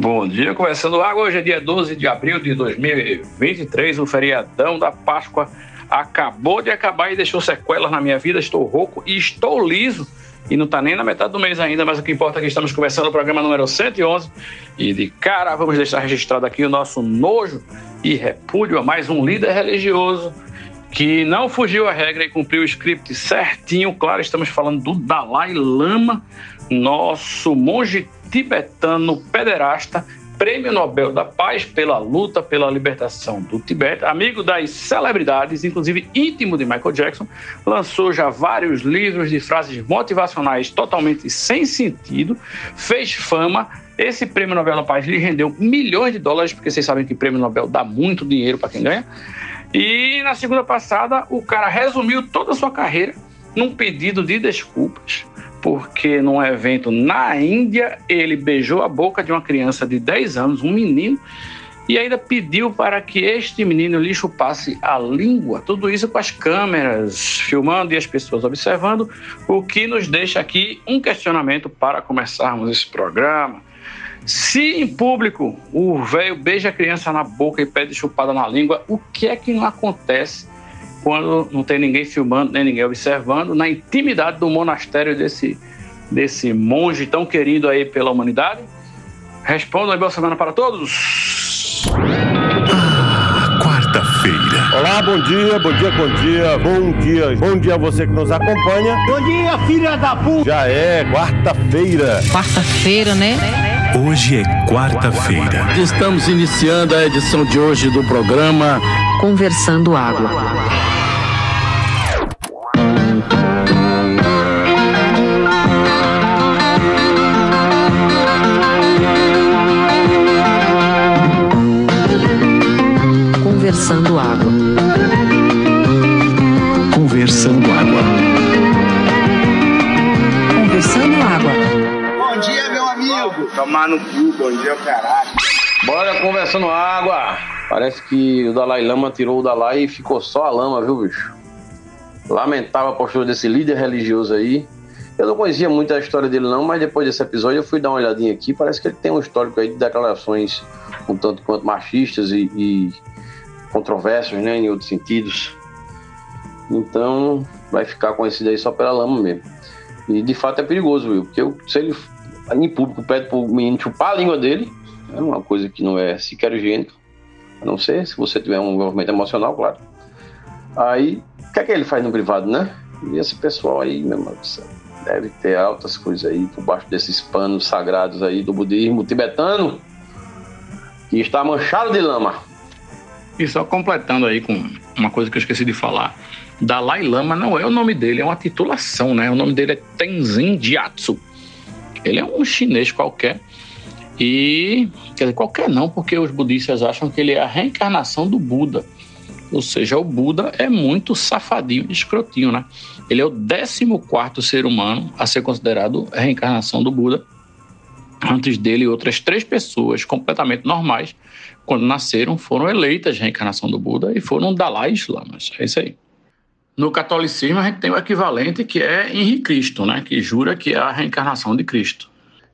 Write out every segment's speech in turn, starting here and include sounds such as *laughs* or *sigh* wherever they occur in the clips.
Bom dia, começando água. Hoje é dia 12 de abril de 2023, o feriadão da Páscoa acabou de acabar e deixou sequelas na minha vida. Estou rouco e estou liso. E não está nem na metade do mês ainda, mas o que importa é que estamos começando o programa número 111. E de cara, vamos deixar registrado aqui o nosso nojo e repúdio a mais um líder religioso que não fugiu à regra e cumpriu o script certinho. Claro, estamos falando do Dalai Lama, nosso monge tibetano pederasta, Prêmio Nobel da Paz pela luta pela libertação do Tibete, amigo das celebridades, inclusive íntimo de Michael Jackson, lançou já vários livros de frases motivacionais totalmente sem sentido, fez fama. Esse Prêmio Nobel da Paz lhe rendeu milhões de dólares, porque vocês sabem que Prêmio Nobel dá muito dinheiro para quem ganha. E na segunda passada, o cara resumiu toda a sua carreira num pedido de desculpas porque num evento na Índia ele beijou a boca de uma criança de 10 anos, um menino, e ainda pediu para que este menino lhe chupasse a língua. Tudo isso com as câmeras filmando e as pessoas observando, o que nos deixa aqui um questionamento para começarmos esse programa. Se em público o velho beija a criança na boca e pede chupada na língua, o que é que não acontece quando não tem ninguém filmando, nem ninguém observando, na intimidade do monastério desse, desse monge tão querido aí pela humanidade? Responda aí, boa semana para todos. Ah, quarta-feira. Olá, bom dia, bom dia, bom dia, bom dia, bom dia a você que nos acompanha. Bom dia, filha da puta. Já é quarta-feira. Quarta-feira, né? Hoje é quarta-feira. Estamos iniciando a edição de hoje do programa Conversando Água. Conversando Água. Conversando Água. Conversando Água. Bom dia, meu amigo. Tomar no cu, bom dia, caralho. Bora conversando água. Parece que o Dalai Lama tirou o Dalai e ficou só a lama, viu, bicho? Lamentável a postura desse líder religioso aí. Eu não conhecia muito a história dele, não, mas depois desse episódio eu fui dar uma olhadinha aqui. Parece que ele tem um histórico aí de declarações um tanto quanto machistas e, e controversas, né, em outros sentidos. Então, vai ficar conhecido aí só pela lama mesmo. E de fato é perigoso, viu? Porque eu- se ele em público pede pro menino chupar a língua dele, é uma coisa que não é sequer higiênica. A não ser se você tiver um envolvimento emocional, claro. Aí, o que é que ele faz no privado, né? E esse pessoal aí, meu irmão, deve ter altas coisas aí por baixo desses panos sagrados aí do budismo tibetano, que está manchado de lama. E só completando aí com uma coisa que eu esqueci de falar. Dalai Lama não é o nome dele, é uma titulação, né? O nome dele é Tenzin Gyatso. Ele é um chinês qualquer. E, quer dizer, qualquer não, porque os budistas acham que ele é a reencarnação do Buda. Ou seja, o Buda é muito safadinho e escrotinho, né? Ele é o 14 ser humano a ser considerado a reencarnação do Buda. Antes dele, outras três pessoas completamente normais, quando nasceram, foram eleitas reencarnação do Buda e foram Dalai Lamas. É isso aí. No catolicismo, a gente tem o equivalente que é Henri Cristo, né? Que jura que é a reencarnação de Cristo.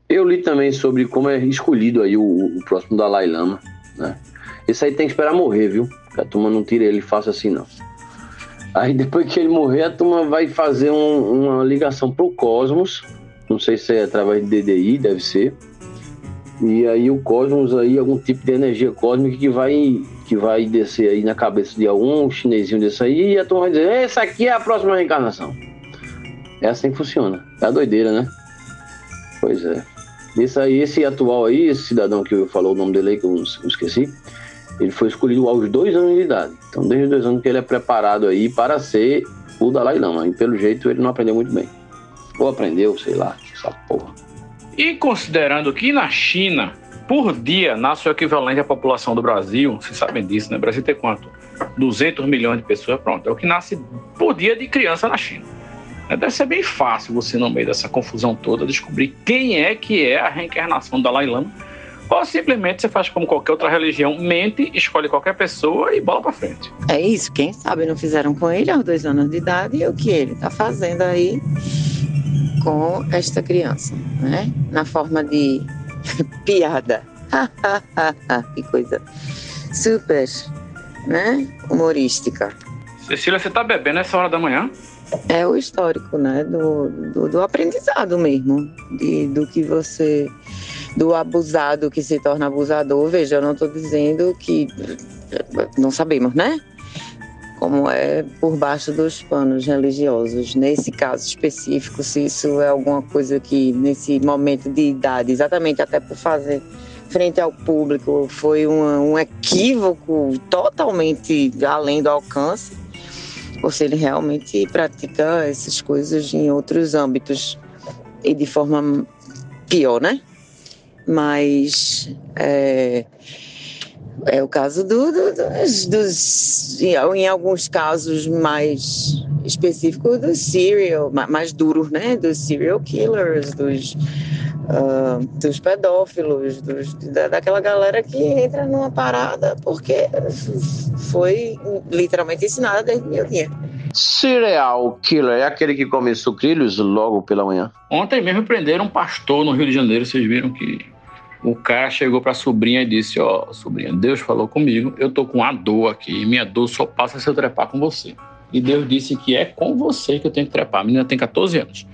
Eu li também sobre como é escolhido aí o, o próximo Dalai Lama, né? Esse aí tem que esperar morrer, viu? Que a turma não tira ele fácil assim, não. Aí *laughs* depois que ele morrer, a turma vai fazer um- uma ligação pro cosmos. Não sei se é através de DDI, deve ser. E aí o cosmos aí, algum tipo de energia cósmica que vai, que vai descer aí na cabeça de algum chinesinho desse aí e a turma vai dizer, essa aqui é a próxima reencarnação. É assim que funciona. É a doideira, né? Pois é. Esse aí, esse atual aí, esse cidadão que eu falou o nome dele aí, que eu esqueci, ele foi escolhido aos dois anos de idade. Então, desde os dois anos que ele é preparado aí para ser o Dalai Lama. E pelo jeito ele não aprendeu muito bem. Ou aprendeu, sei lá, essa porra. E considerando que na China, por dia, nasce o equivalente à população do Brasil, vocês sabem disso, né? O Brasil tem quanto? 200 milhões de pessoas, pronto. É o que nasce por dia de criança na China. É, Deve ser bem fácil você, no meio dessa confusão toda, descobrir quem é que é a reencarnação do Dalai Lama. Ou simplesmente você faz como qualquer outra religião, mente, escolhe qualquer pessoa e bola pra frente. É isso, quem sabe não fizeram com ele aos dois anos de idade e o que ele está fazendo aí com esta criança, né? Na forma de *laughs* piada. *laughs* que coisa super, né? Humorística. Cecília, você tá bebendo essa hora da manhã? É o histórico, né? Do, do, do aprendizado mesmo. De, do que você. Do abusado que se torna abusador. Veja, eu não estou dizendo que. Não sabemos, né? Como é por baixo dos panos religiosos. Nesse caso específico, se isso é alguma coisa que, nesse momento de idade, exatamente até por fazer frente ao público, foi um, equívoco totalmente além do alcance ou se ele realmente pratica essas coisas em outros âmbitos e de forma pior, né? Mas é, é o caso do, do, dos, dos, em alguns casos mais específicos dos serial, mais duros, né? Dos serial killers, dos uh, dos pedófilos, dos, da, daquela galera que entra numa parada porque foi literalmente ensinada desde meu dia. Cereal killer é aquele que come sucrilhos logo pela manhã. Ontem mesmo prenderam um pastor no Rio de Janeiro. Vocês viram que o cara chegou para a sobrinha e disse: Ó, oh, sobrinha, Deus falou comigo, eu tô com uma dor aqui, minha dor só passa se eu trepar com você. E Deus disse que é com você que eu tenho que trepar. A menina tem 14 anos.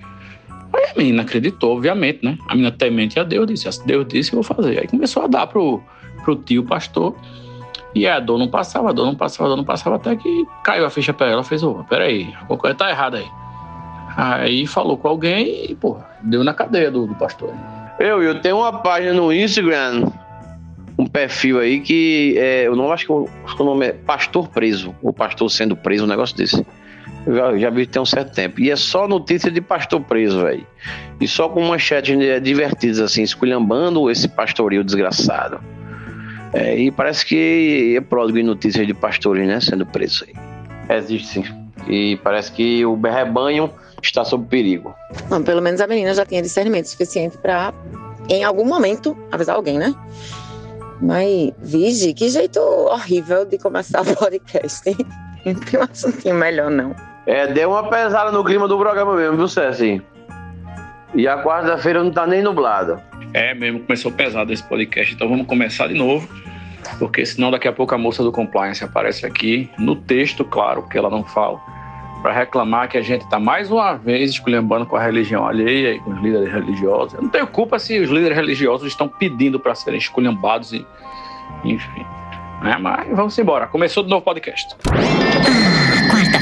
Aí a menina acreditou, obviamente, né? A menina temente a Deus disse: se Deus disse, eu vou fazer. Aí começou a dar pro, pro tio pastor. E a dor não passava, a dor não passava, a dor não passava, até que caiu a ficha pra ela. Fez: Ô, peraí, a coisa tá errada aí. Aí falou com alguém e, pô, deu na cadeia do, do pastor. Eu, eu tenho uma página no Instagram, um perfil aí que é, eu não acho que, acho que o nome é Pastor Preso, ou Pastor Sendo Preso, um negócio desse. Eu já, já vi tem um certo tempo. E é só notícia de pastor preso, velho. E só com manchetes divertidas, assim, esculhambando esse pastorio desgraçado. É, e parece que é pródigo em notícias de pastores, né? Sendo preso aí. Existe sim. E parece que o rebanho está sob perigo. Bom, pelo menos a menina já tinha discernimento suficiente para, em algum momento, avisar alguém, né? Mas, vige, que jeito horrível de começar o *laughs* podcast. Não tem um assuntinho melhor, não. É, deu uma pesada no clima do programa mesmo, viu, César? E a quarta-feira não tá nem nublado. É mesmo, começou pesado esse podcast, então vamos começar de novo, porque senão daqui a pouco a moça do compliance aparece aqui, no texto, claro, que ela não fala, para reclamar que a gente está mais uma vez esculhambando com a religião alheia e com os líderes religiosos. Eu não tenho culpa se os líderes religiosos estão pedindo para serem esculhambados e, enfim. Né? Mas vamos embora. Começou de novo podcast.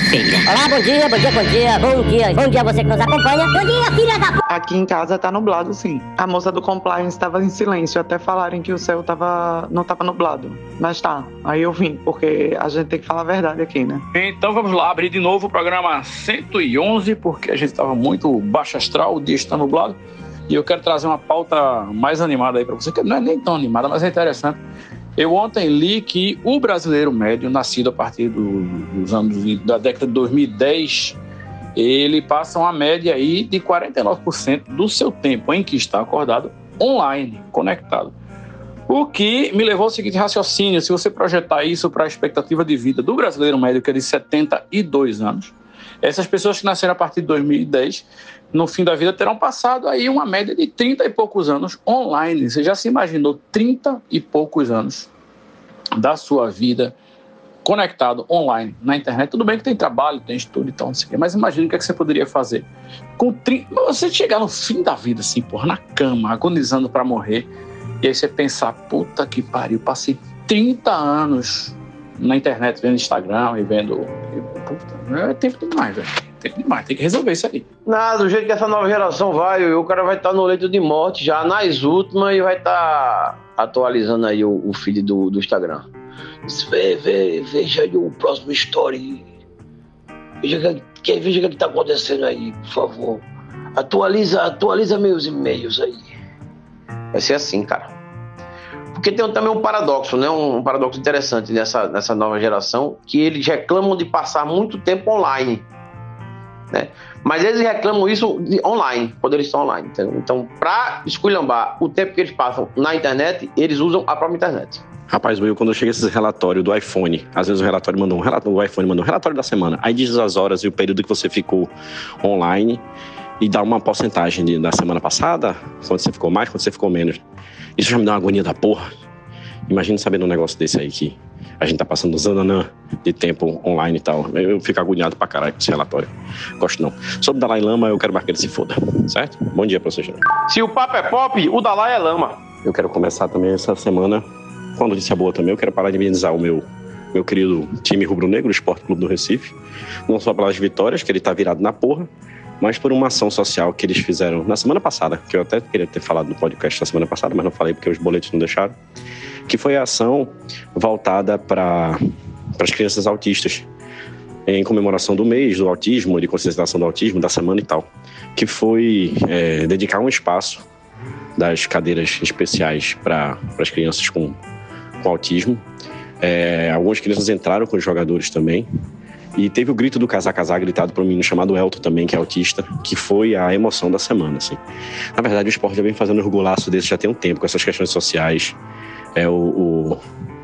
Quarta-feira. Olá, bom dia, bom dia, bom dia, bom dia. Bom dia você que nos acompanha. Bom dia, filha da p... Aqui em casa tá nublado, sim. A moça do compliance estava em silêncio até falarem que o céu tava, não tava nublado. Mas tá, aí eu vim, porque a gente tem que falar a verdade aqui, né? Então vamos lá, abrir de novo o programa 111, porque a gente tava muito baixo astral, o dia está nublado. E eu quero trazer uma pauta mais animada aí para você, que não é nem tão animada, mas é interessante eu ontem li que o brasileiro médio, nascido a partir do, dos anos da década de 2010, ele passa uma média aí de 49% do seu tempo em que está acordado online, conectado. O que me levou ao seguinte raciocínio: se você projetar isso para a expectativa de vida do brasileiro médio, que é de 72 anos, essas pessoas que nasceram a partir de 2010, no fim da vida, terão passado aí uma média de 30 e poucos anos online. Você já se imaginou 30 e poucos anos da sua vida conectado online na internet? Tudo bem que tem trabalho, tem estudo e tal, não sei o quê, mas imagine o que, é que você poderia fazer. Com 30, você chegar no fim da vida, assim, por na cama, agonizando para morrer, e aí você pensar, puta que pariu, passei 30 anos na internet, vendo Instagram e vendo. Puta, é tempo demais, velho. Tempo demais, tem que resolver isso aí. Nada, do jeito que essa nova geração vai, o cara vai estar tá no leito de morte já nas últimas e vai estar tá atualizando aí o, o feed do, do Instagram. Vê, vê, veja aí o próximo story. Veja que, veja o que está acontecendo aí, por favor. Atualiza, atualiza meus e-mails aí. Vai ser assim, cara. Porque tem também um paradoxo, né? Um paradoxo interessante nessa, nessa nova geração, que eles reclamam de passar muito tempo online. Né? Mas eles reclamam isso online, quando eles estão online. Entendeu? Então, para esculhambar o tempo que eles passam na internet, eles usam a própria internet. Rapaz, Will, quando chega esse relatório do iPhone, às vezes o relatório manda um relatório, o iPhone manda um relatório da semana, aí diz as horas e o período que você ficou online e dá uma porcentagem de, da semana passada, quando você ficou mais, quando você ficou menos. Isso já me dá uma agonia da porra. Imagina sabendo um negócio desse aí que a gente tá passando zananã de tempo online e tal. Eu fico agoniado pra caralho com esse relatório. Gosto não. Sobre o Dalai Lama, eu quero mais que ele se foda, certo? Bom dia pra vocês. Se o papo é pop, o Dalai é lama. Eu quero começar também essa semana com uma notícia boa também. Eu quero parabenizar o meu, meu querido time rubro-negro, o Esporte Clube do Recife. Não só pelas vitórias, que ele tá virado na porra, mas por uma ação social que eles fizeram na semana passada, que eu até queria ter falado no podcast da semana passada, mas não falei porque os boletos não deixaram, que foi a ação voltada para as crianças autistas, em comemoração do mês do autismo, de conscientização do autismo, da semana e tal, que foi é, dedicar um espaço das cadeiras especiais para as crianças com, com autismo. É, algumas crianças entraram com os jogadores também, e teve o grito do Casar Casar gritado por um menino chamado Elton também, que é autista, que foi a emoção da semana, assim. Na verdade, o esporte já vem fazendo um golaço desse já tem um tempo, com essas questões sociais. É o,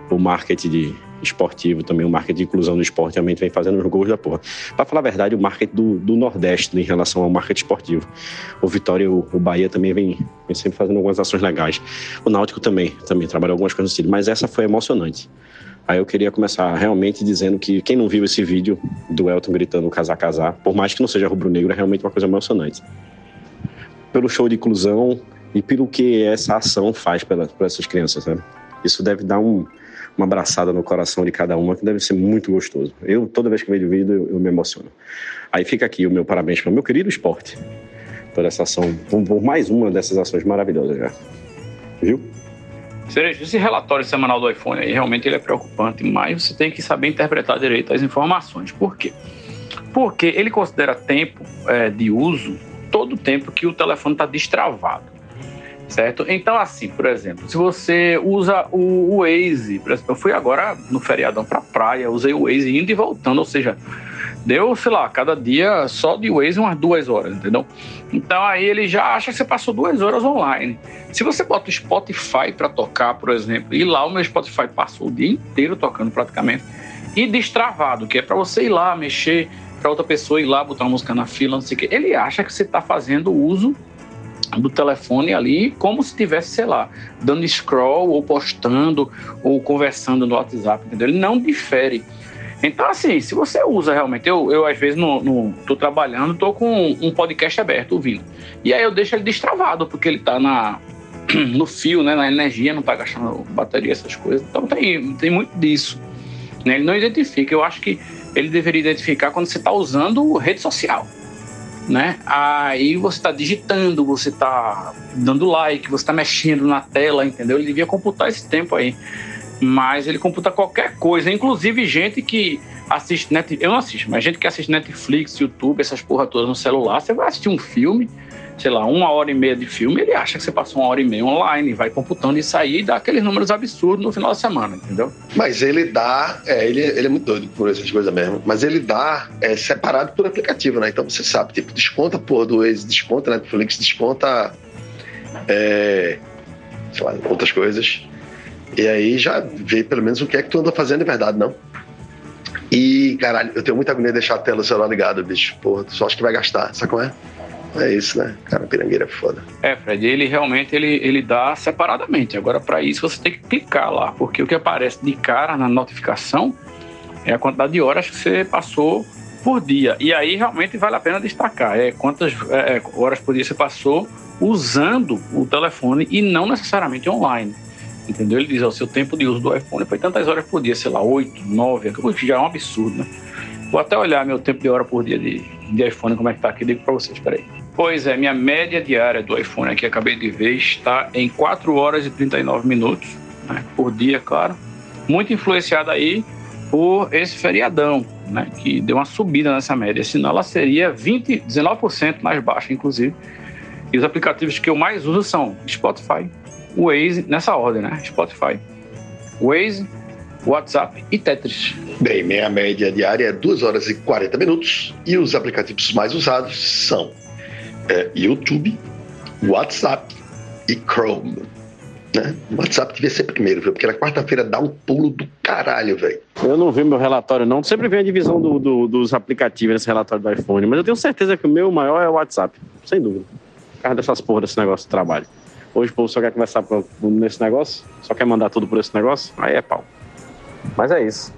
o, o marketing de esportivo também, o marketing de inclusão no esporte realmente vem fazendo os gols da porra. Pra falar a verdade, o marketing do, do Nordeste em relação ao marketing esportivo. O Vitória e o, o Bahia também vem, vem sempre fazendo algumas ações legais. O Náutico também, também trabalhou algumas coisas no sentido, mas essa foi emocionante. Aí eu queria começar realmente dizendo que quem não viu esse vídeo do Elton gritando casar, casar, por mais que não seja rubro-negro, é realmente uma coisa emocionante. Pelo show de inclusão e pelo que essa ação faz para essas crianças, né? Isso deve dar um, uma abraçada no coração de cada uma, que deve ser muito gostoso. Eu, toda vez que vejo o vídeo, eu, eu me emociono. Aí fica aqui o meu parabéns para o meu querido esporte, por essa ação, por, por mais uma dessas ações maravilhosas já. Viu? Cereja, esse relatório semanal do iPhone aí, realmente ele é preocupante, mas você tem que saber interpretar direito as informações. Por quê? Porque ele considera tempo é, de uso todo o tempo que o telefone está destravado, certo? Então, assim, por exemplo, se você usa o, o Waze, por exemplo, eu fui agora no feriadão para praia, usei o Waze indo e voltando, ou seja, deu, sei lá, cada dia só de Waze umas duas horas, entendeu? Então aí ele já acha que você passou duas horas online. Se você bota o Spotify para tocar, por exemplo, e lá o meu Spotify passou o dia inteiro tocando praticamente, e destravado, que é para você ir lá mexer, para outra pessoa ir lá botar uma música na fila, não sei o quê. Ele acha que você está fazendo uso do telefone ali como se tivesse, sei lá, dando scroll ou postando ou conversando no WhatsApp, entendeu? Ele não difere. Então, assim, se você usa realmente, eu, eu às vezes no, tô trabalhando, tô com um podcast aberto ouvindo. E aí eu deixo ele destravado, porque ele tá na, *clears throat* no fio, né, na energia, não tá gastando bateria, essas coisas. Então tem, tem muito disso. Né? Ele não identifica. Eu acho que ele deveria identificar quando você está usando rede social. Né? Aí você está digitando, você está dando like, você está mexendo na tela, entendeu? Ele devia computar esse tempo aí mas ele computa qualquer coisa, inclusive gente que assiste Netflix, eu não assisto, mas gente que assiste Netflix, YouTube, essas porra todas no celular, você vai assistir um filme, sei lá, uma hora e meia de filme, ele acha que você passou uma hora e meia online, vai computando isso aí e dá aqueles números absurdos no final da semana, entendeu? Mas ele dá, é, ele, ele é muito doido por essas coisas mesmo, mas ele dá é, separado por aplicativo, né? Então você sabe, tipo, desconta porra do ex, desconta Netflix, desconta é, sei lá, outras coisas. E aí já vê pelo menos o que é que tu anda fazendo de verdade, não. E, caralho, eu tenho muita agonia de deixar a tela celular ligada, bicho. Porra, só acho que vai gastar, sabe como é? É isso, né? Cara, pirangueira é foda. É, Fred, ele realmente ele, ele dá separadamente. Agora, para isso, você tem que clicar lá, porque o que aparece de cara na notificação é a quantidade de horas que você passou por dia. E aí realmente vale a pena destacar. É quantas é, horas por dia você passou usando o telefone e não necessariamente online. Entendeu? Ele diz, ó, seu tempo de uso do iPhone foi tantas horas por dia, sei lá, 8, 9, que já é um absurdo, né? Vou até olhar meu tempo de hora por dia de, de iPhone, como é que tá aqui, digo para vocês, peraí. Pois é, minha média diária do iPhone aqui, acabei de ver, está em 4 horas e 39 minutos, né, por dia, claro. Muito influenciada aí por esse feriadão, né, que deu uma subida nessa média, senão ela seria 20, 19% mais baixa, inclusive. E os aplicativos que eu mais uso são Spotify, Waze, nessa ordem, né? Spotify, Waze, WhatsApp e Tetris. Bem, minha média diária é 2 horas e 40 minutos e os aplicativos mais usados são é, YouTube, WhatsApp e Chrome. Né? O WhatsApp devia ser primeiro, viu? Porque na quarta-feira dá um pulo do caralho, velho. Eu não vi meu relatório, não. Sempre vem a divisão do, do, dos aplicativos nesse relatório do iPhone, mas eu tenho certeza que o meu maior é o WhatsApp, sem dúvida. Por causa dessas porras desse negócio de trabalho. Hoje o povo só quer conversar por, nesse negócio, só quer mandar tudo por esse negócio, aí é pau. Mas é isso.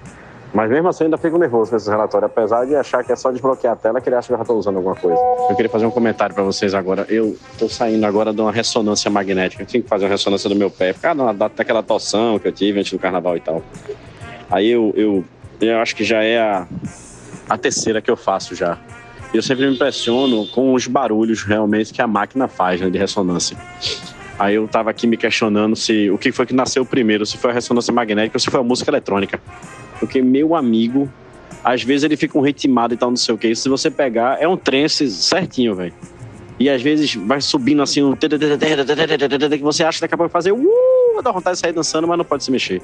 Mas mesmo assim, ainda fico nervoso com esses relatórios, apesar de achar que é só desbloquear a tela que ele acha que eu já estou usando alguma coisa. Eu queria fazer um comentário para vocês agora. Eu estou saindo agora de uma ressonância magnética. Eu tinha que fazer uma ressonância do meu pé, por causa daquela toção que eu tive antes do carnaval e tal. Aí eu, eu, eu acho que já é a, a terceira que eu faço já. Eu sempre me impressiono com os barulhos realmente que a máquina faz né, de ressonância. Aí eu tava aqui me questionando se o que foi que nasceu primeiro, se foi a ressonância magnética ou se foi a música eletrônica. Porque meu amigo, às vezes ele fica um ritmado e tal, não sei o que. Se você pegar, é um trance certinho, velho. E às vezes vai subindo assim um. que você acha que daqui a pouco fazer. Uh, dá vontade de sair dançando, mas não pode se mexer.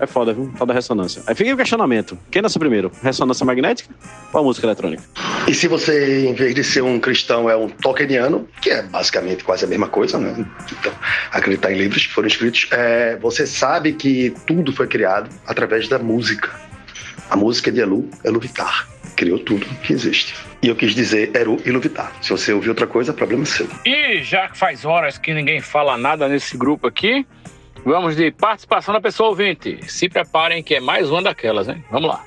É foda, viu? Tal da ressonância. Aí fica o questionamento: quem nasceu primeiro? Ressonância magnética ou a música eletrônica? E se você, em vez de ser um cristão, é um tolkieniano, que é basicamente quase a mesma coisa, né? Então, acreditar em livros que foram escritos, é, você sabe que tudo foi criado através da música. A música de Elu, Eluvitar, criou tudo que existe. E eu quis dizer Eru e Luvitar. Se você ouvir outra coisa, problema seu. E já que faz horas que ninguém fala nada nesse grupo aqui, Vamos de participação da pessoa ouvinte. Se preparem que é mais uma daquelas, hein? Vamos lá.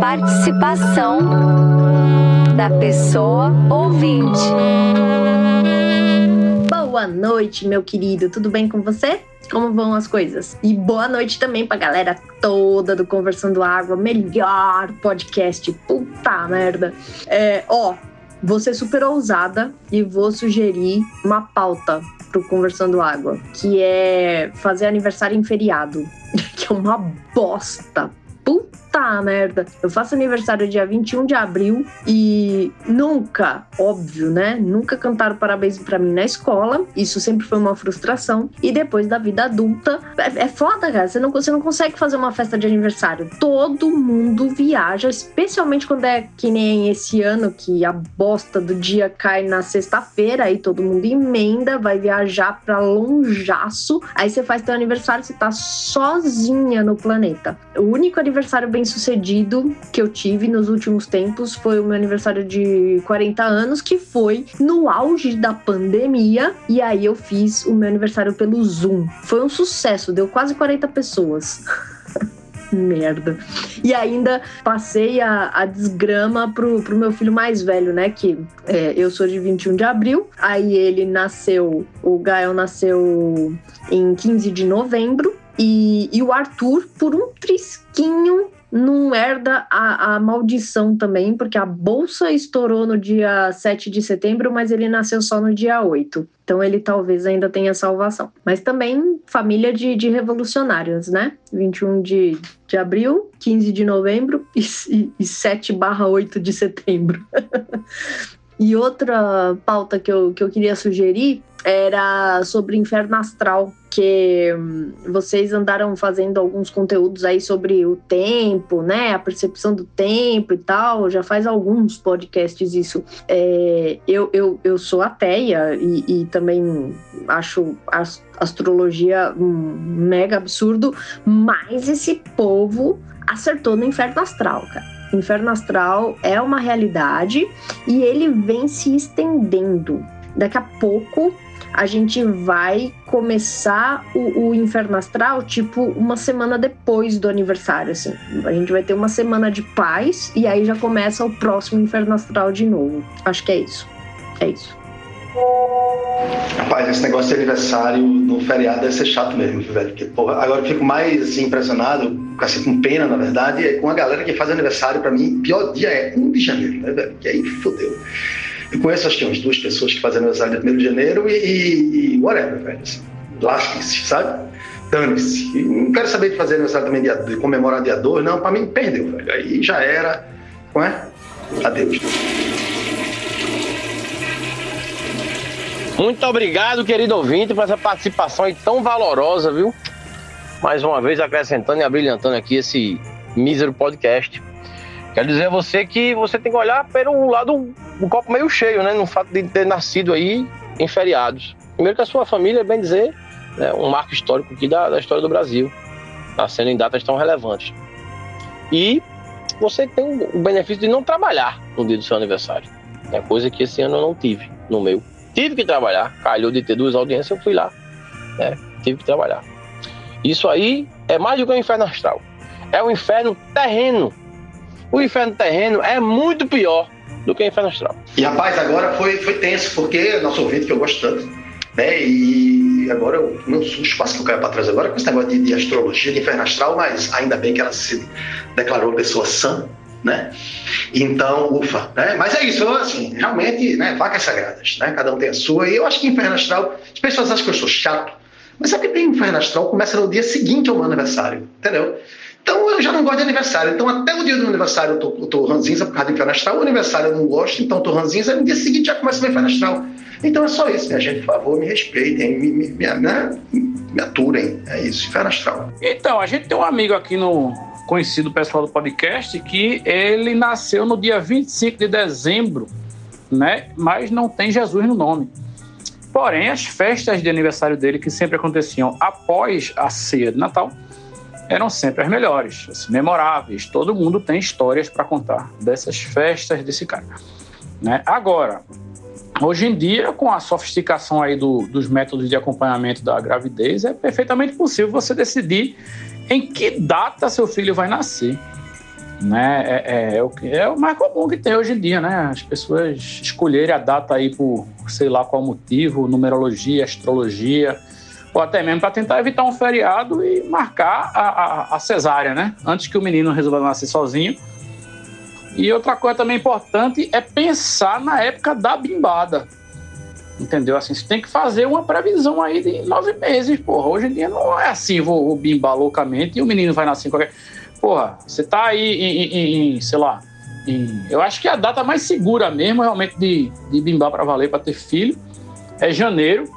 Participação da pessoa ouvinte. Boa noite, meu querido. Tudo bem com você? Como vão as coisas? E boa noite também pra galera toda do Conversando Água, melhor podcast. Puta merda. É, ó, vou ser super ousada e vou sugerir uma pauta pro Conversando Água, que é fazer aniversário em feriado, *laughs* que é uma bosta. Puta puta merda. Eu faço aniversário dia 21 de abril e nunca, óbvio, né? Nunca cantaram parabéns para mim na escola. Isso sempre foi uma frustração. E depois da vida adulta, é, é foda, cara. Você não, você não consegue fazer uma festa de aniversário. Todo mundo viaja, especialmente quando é que nem esse ano, que a bosta do dia cai na sexta-feira, aí todo mundo emenda, vai viajar pra lonjaço. Aí você faz teu aniversário, você tá sozinha no planeta. O único aniversário bem bem sucedido que eu tive nos últimos tempos foi o meu aniversário de 40 anos, que foi no auge da pandemia. E aí eu fiz o meu aniversário pelo Zoom. Foi um sucesso, deu quase 40 pessoas. *laughs* merda. E ainda passei a, a desgrama pro, pro meu filho mais velho, né? Que é, eu sou de 21 de abril, aí ele nasceu, o Gael nasceu em 15 de novembro. E, e o Arthur, por um trisquinho, não herda a, a, maldição também, porque a bolsa estourou no dia 7 de setembro, mas ele nasceu só no dia 8. Então ele talvez ainda tenha salvação. Mas também família de, de revolucionários, né? 21 de, de abril, 15 de novembro e, e, e 7 barra 8 de setembro. *laughs* e outra pauta que eu, que eu queria sugerir era sobre inferno astral, que hum, vocês andaram fazendo alguns conteúdos aí sobre o tempo, né? A percepção do tempo e tal. Já faz alguns podcasts isso. É, eu, eu, eu sou ateia e, e também acho a astrologia um mega absurdo, mas esse povo acertou no inferno astral, cara. Inferno astral é uma realidade e ele vem se estendendo. Daqui a pouco a gente vai começar o, o, Inferno Astral, tipo, uma semana depois do aniversário, assim. A gente vai ter uma semana de paz e aí já começa o próximo Inferno Astral de novo. Acho que é isso. É isso. Rapaz, esse negócio de aniversário no feriado deve ser chato mesmo, velho. Porque, porra, agora eu fico mais impressionado, assim, com pena, na verdade, é com a galera que faz aniversário, para mim, pior dia é 1 de janeiro, né, velho? Que aí fodeu. Eu conheço, acho que umas duas pessoas que fazem aniversário dia 1 de janeiro e, e, whatever, velho. Lasquem-se, sabe? Dane-se. Não quero saber de fazer aniversário também dia, de comemorar dia 2, não, pra mim perdeu, velho. Aí já era, não é? Adeus. Muito obrigado, querido ouvinte, por essa participação aí tão valorosa, viu? Mais uma vez acrescentando e abrilhantando aqui esse mísero podcast. Quero dizer a você que você tem que olhar pelo lado do copo meio cheio, né? No fato de ter nascido aí em feriados. Primeiro que a sua família, bem dizer, é um marco histórico aqui da, da história do Brasil, nascendo em datas tão relevantes. E você tem o benefício de não trabalhar no dia do seu aniversário. É coisa que esse ano eu não tive no meu. tive que trabalhar. Calhou de ter duas audiências, eu fui lá. Né? Tive que trabalhar. Isso aí é mais do que um inferno astral. É um inferno terreno. O inferno terreno é muito pior do que o inferno astral. E rapaz, agora foi, foi tenso, porque nosso ouvinte que eu gosto tanto, né? E agora eu não susto quase que eu caio para trás agora com esse negócio de, de astrologia, de inferno astral, mas ainda bem que ela se declarou pessoa sã, né? Então, ufa, né? Mas é isso, assim, realmente, né? Vacas sagradas, né? Cada um tem a sua. E eu acho que inferno astral, as pessoas acham que eu sou chato, mas sabe que tem inferno astral começa no dia seguinte ao meu aniversário, entendeu? Então eu já não gosto de aniversário. Então até o dia do aniversário eu tô, eu tô ranzinza por causa do inferno astral. O aniversário eu não gosto, então tô ranzinza. No dia seguinte já começa o inferno astral. Então é só isso, minha gente. Por favor, me respeitem, me, me, me, né? me aturem. É isso, inferno astral. Então, a gente tem um amigo aqui no conhecido pessoal do podcast que ele nasceu no dia 25 de dezembro, né? Mas não tem Jesus no nome. Porém, as festas de aniversário dele, que sempre aconteciam após a ceia de Natal, eram sempre as melhores, assim, memoráveis. Todo mundo tem histórias para contar dessas festas desse cara. Né? Agora, hoje em dia, com a sofisticação aí do, dos métodos de acompanhamento da gravidez, é perfeitamente possível você decidir em que data seu filho vai nascer. Né? É, é, é, o, é o mais comum que tem hoje em dia, né? As pessoas escolherem a data aí por sei lá qual motivo, numerologia, astrologia, ou até mesmo para tentar evitar um feriado e marcar a, a, a, cesárea, né? Antes que o menino resolva nascer sozinho. E outra coisa também importante é pensar na época da bimbada. Entendeu? Assim, você tem que fazer uma previsão aí de nove meses, porra. Hoje em dia não é assim, vou, vou bimbar loucamente e o menino vai nascer em qualquer. Porra, você tá aí em, em, em sei lá. Em... eu acho que a data mais segura mesmo, realmente, de, de bimbar para valer, para ter filho, é janeiro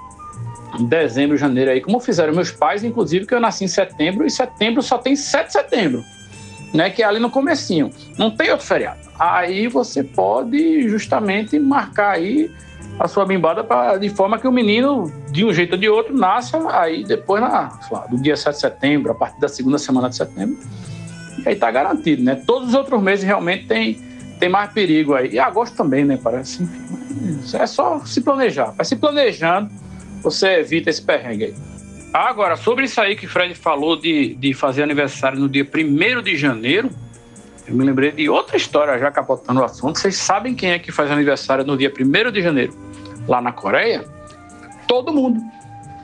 dezembro, janeiro aí, como fizeram meus pais, inclusive, que eu nasci em setembro, e setembro só tem 7 de setembro, né? Que é ali no comecinho. Não tem outro feriado. Aí você pode justamente marcar aí a sua bimbada pra, de forma que o menino, de um jeito ou de outro, nasça aí depois, na, lá, do dia 7 de setembro, a partir da segunda semana de setembro. E aí tá garantido, né? Todos os outros meses realmente tem, tem mais perigo aí. E agosto também, né? Parece. Enfim, é só se planejar. Vai se planejando você evita esse perrengue aí. Agora, sobre isso aí que Fred falou de, de fazer aniversário no dia 1 de janeiro, eu me lembrei de outra história já capotando o assunto. Vocês sabem quem é que faz aniversário no dia 1 de janeiro lá na Coreia? Todo mundo.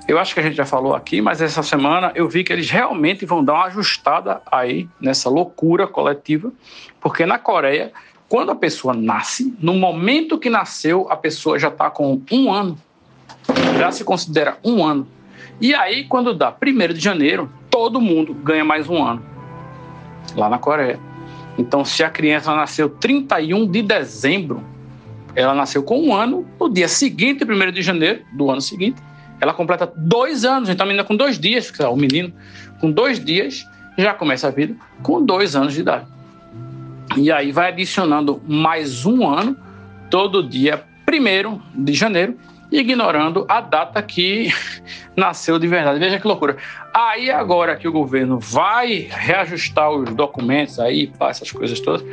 Eu acho que a gente já falou aqui, mas essa semana eu vi que eles realmente vão dar uma ajustada aí nessa loucura coletiva, porque na Coreia, quando a pessoa nasce, no momento que nasceu, a pessoa já está com um ano já se considera um ano. E aí, quando dá 1 de janeiro, todo mundo ganha mais um ano lá na Coreia. Então, se a criança nasceu 31 de dezembro, ela nasceu com um ano, no dia seguinte, 1 de janeiro do ano seguinte, ela completa dois anos. Então, a menina com dois dias, o menino com dois dias, já começa a vida com dois anos de idade. E aí vai adicionando mais um ano, todo dia 1 de janeiro, ignorando a data que *laughs* nasceu de verdade. Veja que loucura. Aí agora que o governo vai reajustar os documentos aí, essas coisas todas,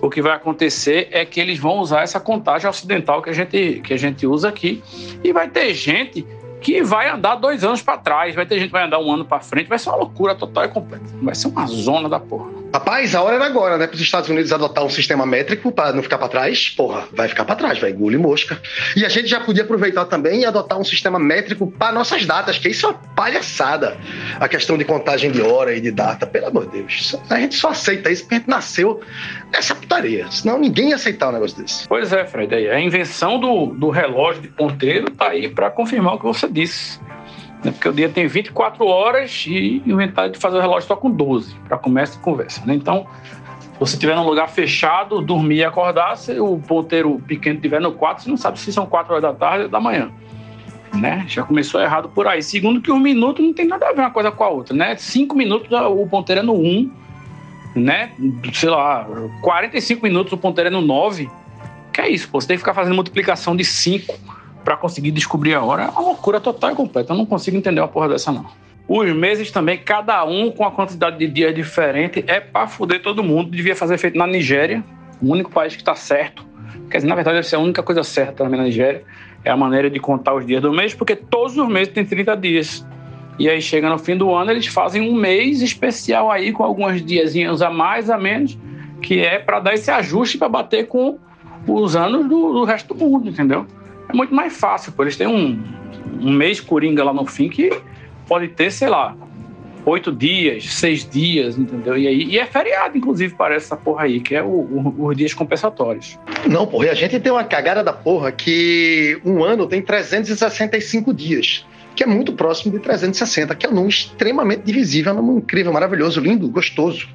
o que vai acontecer é que eles vão usar essa contagem ocidental que a gente, que a gente usa aqui e vai ter gente que vai andar dois anos para trás, vai ter gente que vai andar um ano para frente, vai ser uma loucura total e completa. Vai ser uma zona da porra. Rapaz, a hora era agora, né? Para os Estados Unidos adotar um sistema métrico para não ficar para trás. Porra, vai ficar para trás, vai engolir mosca. E a gente já podia aproveitar também e adotar um sistema métrico para nossas datas, que isso é uma palhaçada. A questão de contagem de hora e de data, pelo amor de Deus. A gente só aceita isso porque a gente nasceu nessa putaria. Senão ninguém ia aceitar um negócio desse. Pois é, Fred. A invenção do, do relógio de ponteiro tá aí para confirmar o que você disse. Né? Porque o dia tem 24 horas e inventaram de fazer o relógio só com 12, para começo de conversa. Né? Então, se você estiver num lugar fechado, dormir e acordar, se o ponteiro pequeno estiver no 4, você não sabe se são 4 horas da tarde ou da manhã. Né? Já começou errado por aí. Segundo que um minuto não tem nada a ver uma coisa com a outra, né? Cinco minutos o ponteiro é no 1, né? Sei lá, 45 minutos o ponteiro é no 9. Que é isso, pô? Você tem que ficar fazendo multiplicação de 5 para conseguir descobrir a hora é uma loucura total e completa. Eu não consigo entender uma porra dessa, não. Os meses também, cada um com a quantidade de dias diferente, é para fuder todo mundo. Devia fazer feito na Nigéria, o único país que está certo. Quer dizer, na verdade, deve ser a única coisa certa também na Nigéria. é a maneira de contar os dias do mês, porque todos os meses tem 30 dias. E aí chega no fim do ano, eles fazem um mês especial aí com alguns diazinhos a mais, a menos, que é para dar esse ajuste para bater com os anos do, do, resto do mundo, entendeu? É muito mais fácil, pô. eles têm um, um mês coringa lá no fim que pode ter, sei lá, oito dias, seis dias, entendeu? E, aí, e é feriado, inclusive, parece essa porra aí, que é o, o, os dias compensatórios. Não, porra, e a gente tem uma cagada da porra que um ano tem 365 dias que é muito próximo de 360, que é um número extremamente divisível, é um número incrível, maravilhoso, lindo, gostoso.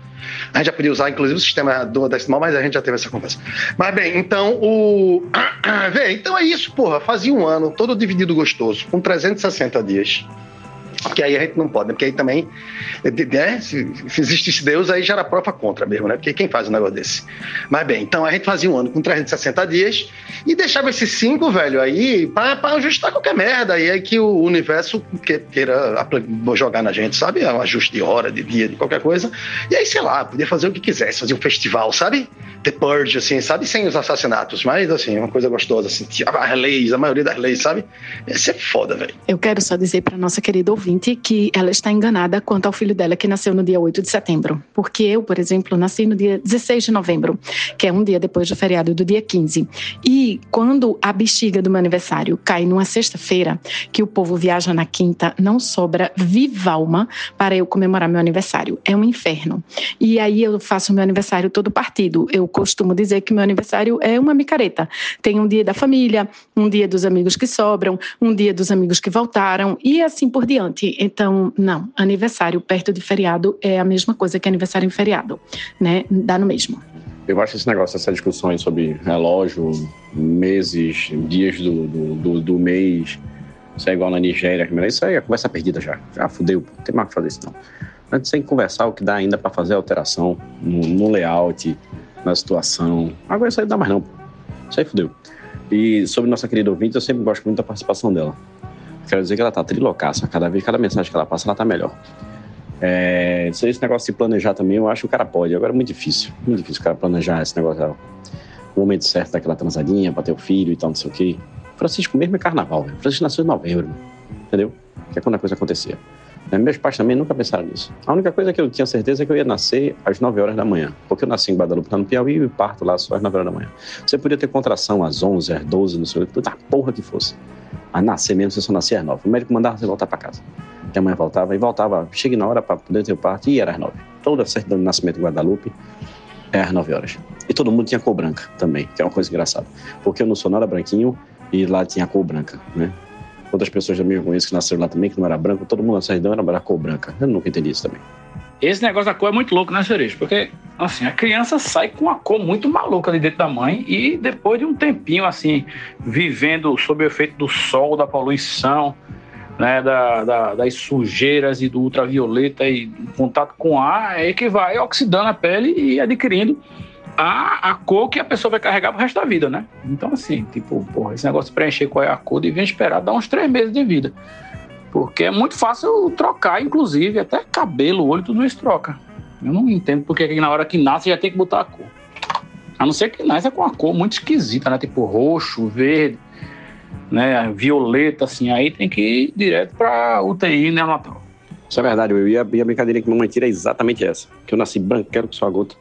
A gente já podia usar, inclusive, o sistema do decimal, mas a gente já teve essa conversa. Mas bem, então o. *coughs* Vê, então é isso, porra. Fazia um ano todo dividido gostoso, com 360 dias. Porque aí a gente não pode, né? Porque aí também, né? Se, se existisse Deus, aí já era prova contra mesmo, né? Porque quem faz um negócio desse? Mas bem, então a gente fazia um ano com 360 dias e deixava esses cinco, velho, aí pra ajustar qualquer merda. E aí que o universo queira jogar na gente, sabe? Um ajuste de hora, de dia, de qualquer coisa. E aí, sei lá, podia fazer o que quisesse, fazer um festival, sabe? The Purge, assim, sabe? Sem os assassinatos, mas assim, uma coisa gostosa, assim, as leis, a maioria das leis, sabe? Isso é foda, velho. Eu quero só dizer pra nossa querida ouvinte ouvinte que ela está enganada quanto ao filho dela que nasceu no dia 8 de setembro. Porque eu, por exemplo, nasci no dia 16 de novembro, que é um dia depois do feriado do dia 15. E quando a bexiga do meu aniversário cai numa sexta-feira, que o povo viaja na quinta, não sobra viva alma para eu comemorar meu aniversário. É um inferno. E aí eu faço meu aniversário todo partido. Eu costumo dizer que meu aniversário é uma micareta. Tem um dia da família, um dia dos amigos que sobram, um dia dos amigos que voltaram e assim por diante. Então, não, aniversário perto de feriado é a mesma coisa que aniversário em feriado, né? Dá no mesmo. Eu acho esse negócio, essas discussões sobre relógio, meses, dias do, do, do, do mês, isso é igual na Nigéria, isso aí é conversa perdida já. Já fudeu, não tem mais o que fazer isso não. Antes que conversar o que dá ainda para fazer alteração no, no, layout, na situação. Agora isso aí não dá mais não. Isso aí fudeu. E sobre nossa querida ouvinte, eu sempre gosto muito da participação dela. Quero dizer que ela tá trilocaça. Cada vez, cada mensagem que ela passa, ela tá melhor. É, esse negócio de planejar também, eu acho que o cara pode. Agora é muito difícil. Muito difícil o cara planejar esse negócio. O momento certo daquela transadinha pra ter o filho e tal, não sei o quê. Francisco mesmo é carnaval, velho. Francisco nasceu em novembro, entendeu? Que é quando a coisa acontecia. Né? Meus pais também nunca pensaram nisso. A única coisa que eu tinha certeza é que eu ia nascer às 9 horas da manhã. Porque eu nasci em Guadalupe, no Piauí, e parto lá só às 9 horas da manhã. Você podia ter contração às 11, às 12, não sei o que, da porra que fosse. A nascer mesmo, você só nascia às 9. O médico mandava você voltar para casa. E a mãe voltava e voltava. Cheguei na hora para poder ter o parto e era às 9. Toda a certidão de nascimento em Guadalupe é às 9 horas. E todo mundo tinha cor branca também, que é uma coisa engraçada. Porque eu não sou nada branquinho e lá tinha cor branca, né? Outras pessoas também eu conheço que nasceram lá também, que não era branco, todo mundo na certidão era, era cor branca. Eu nunca entendi isso também. Esse negócio da cor é muito louco, né, Cerejo? Porque, assim, a criança sai com uma cor muito maluca ali dentro da mãe e depois de um tempinho, assim, vivendo sob o efeito do sol, da poluição, né, da, da, das sujeiras e do ultravioleta e contato com ar, é que vai oxidando a pele e adquirindo a, a cor que a pessoa vai carregar pro resto da vida, né? Então, assim, tipo, porra, esse negócio de preencher qual é a cor, devia esperar dar uns três meses de vida. Porque é muito fácil trocar, inclusive, até cabelo, olho, tudo isso troca. Eu não entendo porque na hora que nasce já tem que botar a cor. A não ser que nasça com uma cor muito esquisita, né? Tipo roxo, verde, né? Violeta, assim. Aí tem que ir direto pra UTI neonatal. Isso é verdade, eu ia, a brincadeira que mamãe tira é exatamente essa. Que eu nasci branquelo com sua gota.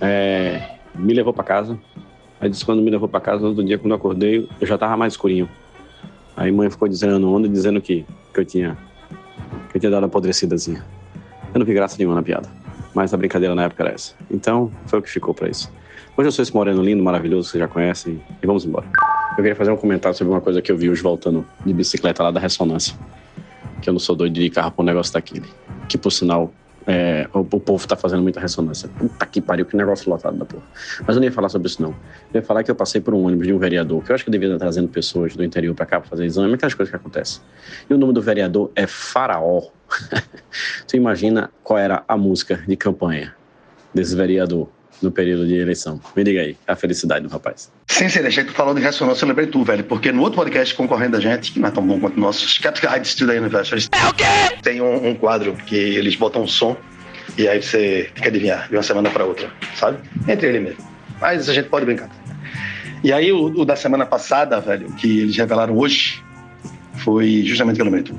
É, me levou para casa. Aí disse quando me levou para casa, no outro dia, quando eu acordei, eu já tava mais escurinho. Aí mãe ficou dizendo onda, dizendo que, que eu tinha que eu tinha dado a apodrecidazinha. Eu não vi graça nenhuma na piada. Mas a brincadeira na época era essa. Então, foi o que ficou para isso. Hoje eu sou esse moreno lindo, maravilhoso, que vocês já conhecem, e vamos embora. Eu queria fazer um comentário sobre uma coisa que eu vi hoje voltando de bicicleta lá da ressonância. Que eu não sou doido de carro pro negócio daquele. Que por sinal, é, o, o, povo tá fazendo muita ressonância. Puta que pariu, que negócio lotado da porra. Mas eu não ia falar sobre isso, não. Eu ia falar que eu passei por um ônibus de um vereador, que eu acho que devia estar trazendo pessoas do interior para cá para fazer exame, aquelas coisas que acontecem. E o nome do vereador é Faraó. *laughs* tu imagina qual era a música de campanha desse vereador no período de eleição. Me diga aí, a felicidade do rapaz. Sem ser deixar tu falando de ressonância, eu lembrei tu, velho, porque no outro podcast concorrendo a gente, que não é tão bom quanto o nosso, Skeptic Guides to the Universe, é o quê? tem um, um, quadro que eles botam um som e aí você tem que adivinhar de uma semana para outra, sabe? Entre ele mesmo. Mas a gente pode brincar. E aí o, o da semana passada, velho, que eles revelaram hoje, foi justamente o que eu lembrei.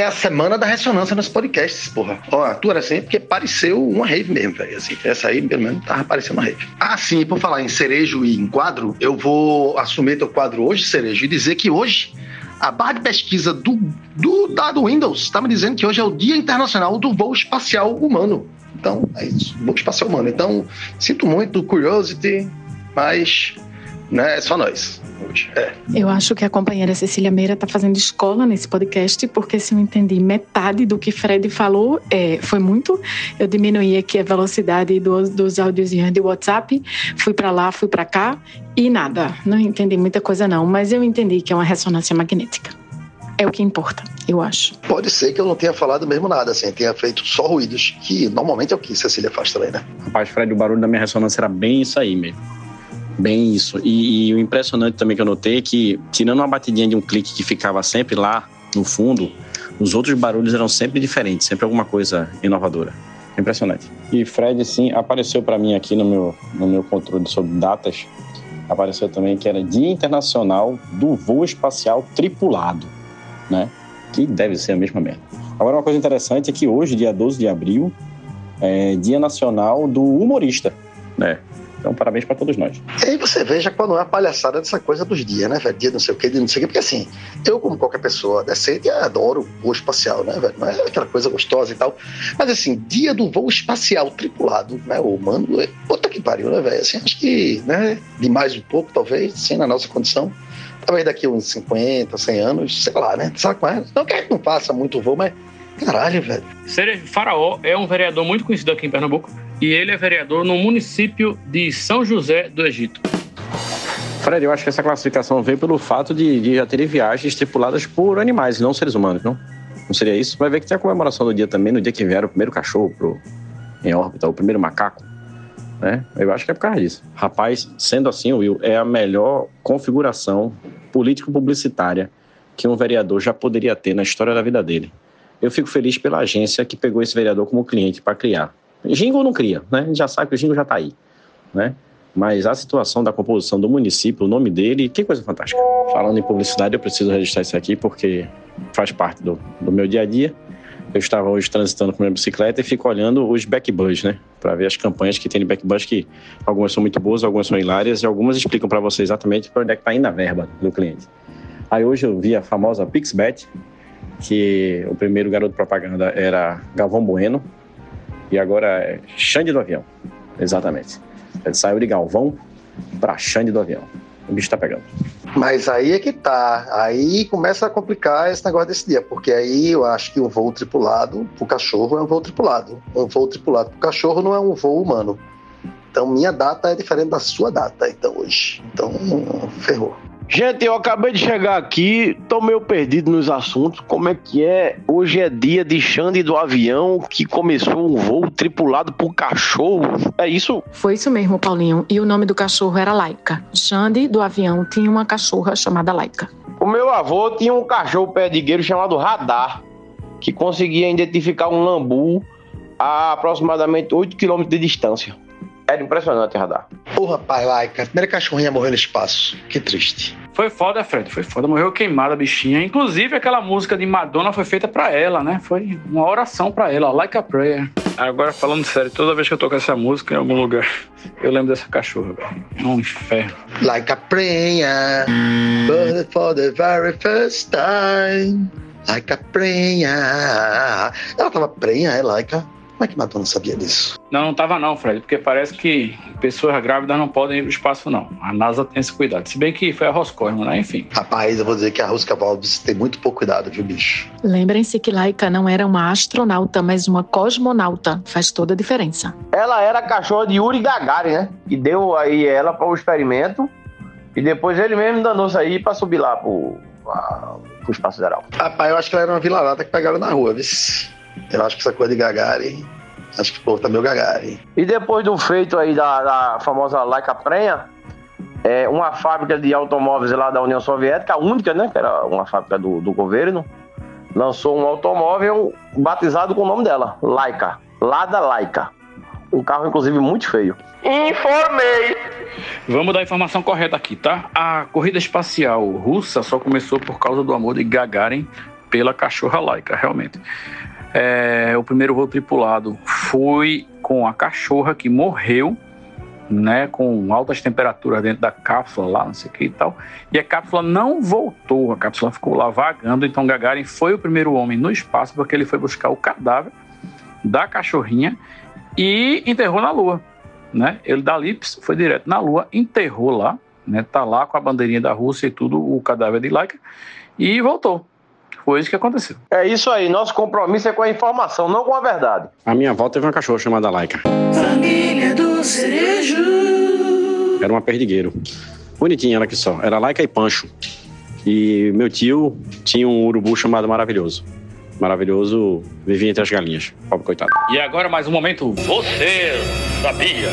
É a semana da ressonância nos podcasts, porra. Ó, a tua era assim porque pareceu uma rave mesmo, velho. Assim, essa aí, pelo menos, tava parecendo uma rave. Ah, sim, por falar em cerejo e em quadro, eu vou assumir teu quadro hoje, cerejo, e dizer que hoje a barra de pesquisa do, do, da, do Windows está me dizendo que hoje é o Dia Internacional do Voo Espacial Humano. Então, é isso, voo espacial humano. Então, sinto muito, Curiosity, mas né, é só nós hoje. É. Eu acho que a companheira Cecília Meira está fazendo escola nesse podcast, porque se eu entendi metade do que Fred falou, é, foi muito. Eu diminuí aqui a velocidade do, dos áudios de WhatsApp, fui para lá, fui para cá e nada. Não entendi muita coisa não, mas eu entendi que é uma ressonância magnética. É o que importa, eu acho. Pode ser que eu não tenha falado mesmo nada, assim, tenha feito só ruídos, que normalmente é o que Cecília faz também, né? Rapaz, Fred, o barulho da minha ressonância era bem isso aí mesmo. Bem isso. E, e, o impressionante também que eu notei é que, tirando uma batidinha de um clique que ficava sempre lá no fundo, os outros barulhos eram sempre diferentes, sempre alguma coisa inovadora. Impressionante. E Fred, sim, apareceu para mim aqui no meu, no meu controle sobre datas, apareceu também que era Dia Internacional do Voo Espacial Tripulado, né? Que deve ser a mesma merda. Agora, uma coisa interessante é que hoje, dia 12 de abril, é Dia Nacional do Humorista, né? Então, parabéns para todos nós. E aí você veja quando é a palhaçada dessa coisa dos dias, né, velho? Dia não sei o quê, dia não sei o quê. Porque assim, eu, como qualquer pessoa decente, adoro voo espacial, né, velho? Não é aquela coisa gostosa e tal. Mas assim, dia do voo espacial tripulado, né? O humano, é... puta que pariu, né, velho? Assim, acho que, né, de mais um pouco, talvez, sim, na nossa condição. Talvez daqui uns 50, 100 anos, sei lá, né? Sabe qual é? Não que a gente não faça muito voo, mas caralho, velho. Ser Faraó é um vereador muito conhecido aqui em Pernambuco e ele é vereador no município de São José do Egito. Fred, eu acho que essa classificação veio pelo fato de, de já terem viagens tripuladas por animais, não seres humanos, não? Não seria isso? Vai ver que tem a comemoração do dia também, no dia que vieram o primeiro cachorro pro, em órbita, o primeiro macaco. Né? Eu acho que é por causa disso. Rapaz, sendo assim, Will, é a melhor configuração político-publicitária que um vereador já poderia ter na história da vida dele. Eu fico feliz pela agência que pegou esse vereador como cliente para criar. Jingle não cria, né? A gente já sabe que o Jingle já está aí, né? Mas a situação da composição do município, o nome dele, que coisa fantástica. Falando em publicidade, eu preciso registrar isso aqui porque faz parte do, do meu dia a dia. Eu estava hoje transitando com minha bicicleta e fico olhando os backbus, né? Para ver as campanhas que tem de backbus, que algumas são muito boas, algumas são hilárias e algumas explicam para você exatamente para onde é que está indo a verba do cliente. Aí hoje eu vi a famosa PixBet, que o primeiro garoto propaganda era Galvão Bueno, e agora é Xande do Avião. Exatamente. Ele saiu de Galvão para Xande do Avião. O bicho tá pegando. Mas aí é que tá. Aí começa a complicar esse negócio desse dia, porque aí eu acho que um voo tripulado pro cachorro é um voo tripulado. Um voo tripulado pro cachorro não é um voo humano. Então minha data é diferente da sua data, então hoje. Então ferrou. Gente, eu acabei de chegar aqui, tô meio perdido nos assuntos. Como é que é? Hoje é dia de Xande do avião que começou um voo tripulado por cachorro. É isso? Foi isso mesmo, Paulinho. E o nome do cachorro era Laika. Xande do avião tinha uma cachorra chamada Laika. O meu avô tinha um cachorro perdigueiro chamado Radar, que conseguia identificar um lambu a aproximadamente 8 km de distância. Era impressionante, Radar. Porra, pai, Laika. A primeira cachorrinha morreu no espaço. Que triste. Foi foda, Fred, foi foda. Morreu queimada a bichinha. Inclusive, aquela música de Madonna foi feita pra ela, né? Foi uma oração pra ela, Like a Prayer. Agora, falando sério, toda vez que eu toco essa música em algum lugar, eu lembro dessa cachorra, velho. É um inferno. Like a prayer, but for the very first time. Like a prayer. Ela tava prenha, é Laika. Como é que Madonna sabia disso? Não, não tava não, Fred, porque parece que pessoas grávidas não podem ir pro espaço, não. A NASA tem esse cuidado. Se bem que foi a Roscosmo, né? Enfim. Rapaz, eu vou dizer que a Rosca Valves tem muito pouco cuidado, viu, bicho? Lembrem-se que Laika não era uma astronauta, mas uma cosmonauta. Faz toda a diferença. Ela era a cachorra de Yuri Gagarin, né? Que deu aí ela para o experimento e depois ele mesmo danou-se aí para subir lá pro, pro espaço geral. Rapaz, eu acho que ela era uma vila-lata que pegaram na rua, viu? Eu acho que essa coisa de Gagarin, acho que o povo tá meio Gagarin. E depois do feito aí da, da famosa Laika Prenha, é, uma fábrica de automóveis lá da União Soviética, a única, né, que era uma fábrica do, do governo, lançou um automóvel batizado com o nome dela, Laika. Lada Laika. Um carro, inclusive, muito feio. Informei. Vamos dar a informação correta aqui, tá? A corrida espacial russa só começou por causa do amor de Gagarin pela cachorra Laika, realmente. É, o primeiro voo tripulado foi com a cachorra que morreu, né, com altas temperaturas dentro da cápsula lá, não sei o que e tal. E a cápsula não voltou, a cápsula ficou lá vagando. Então Gagarin foi o primeiro homem no espaço porque ele foi buscar o cadáver da cachorrinha e enterrou na Lua, né? Ele da Lips foi direto na Lua, enterrou lá, né? Tá lá com a bandeirinha da Rússia e tudo, o cadáver de Laika e voltou. Foi isso que aconteceu. É isso aí, nosso compromisso é com a informação, não com a verdade. A minha avó teve uma cachorra chamada Laika. Família do Cerejo. Era uma perdigueiro. Bonitinha ela que só. Era Laika e Pancho. E meu tio tinha um urubu chamado Maravilhoso. Maravilhoso vivia entre as galinhas. Pobre coitado. E agora mais um momento, você sabia?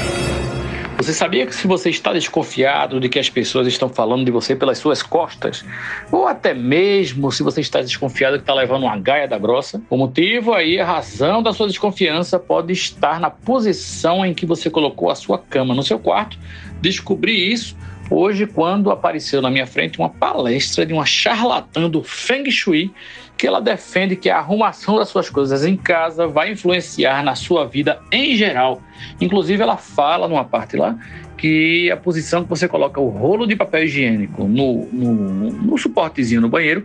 Você sabia que se você está desconfiado de que as pessoas estão falando de você pelas suas costas, ou até mesmo se você está desconfiado que está levando uma gaia da grossa, o motivo aí, a razão da sua desconfiança pode estar na posição em que você colocou a sua cama no seu quarto. Descobri isso hoje quando apareceu na minha frente uma palestra de uma charlatã do Feng Shui que ela defende que a arrumação das suas coisas em casa vai influenciar na sua vida em geral. Inclusive, ela fala numa parte lá que a posição que você coloca o rolo de papel higiênico no, no, no suportezinho no banheiro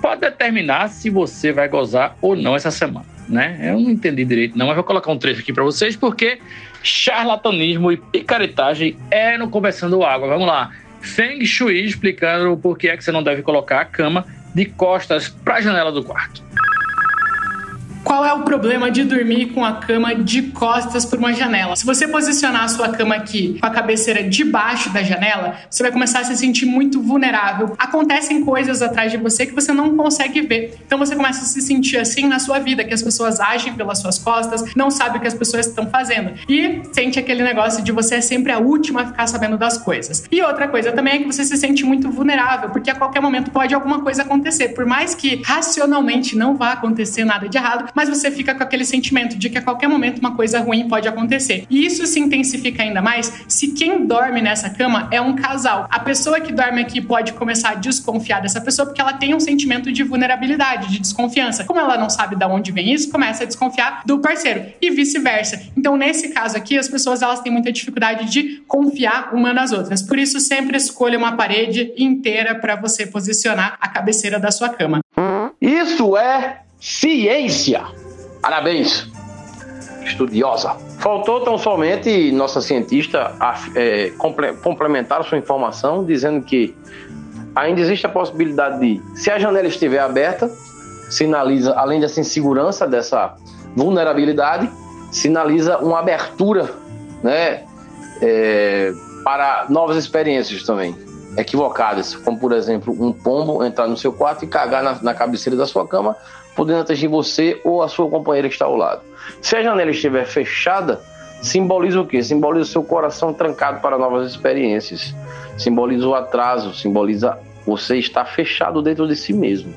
pode determinar se você vai gozar ou não essa semana. Né? Eu não entendi direito, não, mas vou colocar um trecho aqui para vocês porque charlatanismo e picaretagem é no Conversando Água. Vamos lá. Feng Shui explicando por que é que você não deve colocar a cama de costas para a janela do quarto. Qual é o problema de dormir com a cama de costas para uma janela? Se você posicionar a sua cama aqui com a cabeceira debaixo da janela, você vai começar a se sentir muito vulnerável. Acontecem coisas atrás de você que você não consegue ver. Então você começa a se sentir assim na sua vida, que as pessoas agem pelas suas costas, não sabe o que as pessoas estão fazendo. E sente aquele negócio de você é sempre a última a ficar sabendo das coisas. E outra coisa também é que você se sente muito vulnerável, porque a qualquer momento pode alguma coisa acontecer. Por mais que racionalmente não vá acontecer nada de errado, mas você fica com aquele sentimento de que a qualquer momento uma coisa ruim pode acontecer. E isso se intensifica ainda mais se quem dorme nessa cama é um casal. A pessoa que dorme aqui pode começar a desconfiar dessa pessoa porque ela tem um sentimento de vulnerabilidade, de desconfiança. Como ela não sabe de onde vem isso, começa a desconfiar do parceiro e vice-versa. Então, nesse caso aqui, as pessoas elas têm muita dificuldade de confiar uma nas outras. Por isso, sempre escolha uma parede inteira para você posicionar a cabeceira da sua cama. Isso é ciência. Parabéns, estudiosa. Faltou tão somente nossa cientista é, complementar sua informação, dizendo que ainda existe a possibilidade de, se a janela estiver aberta, sinaliza, além dessa insegurança, dessa vulnerabilidade, sinaliza uma abertura né, é, para novas experiências também equivocadas, como por exemplo um pombo entrar no seu quarto e cagar na, na cabeceira da sua cama, podendo atingir você ou a sua companheira que está ao lado. Se a janela estiver fechada, simboliza o quê? Simboliza o seu coração trancado para novas experiências. Simboliza o atraso, simboliza você estar fechado dentro de si mesmo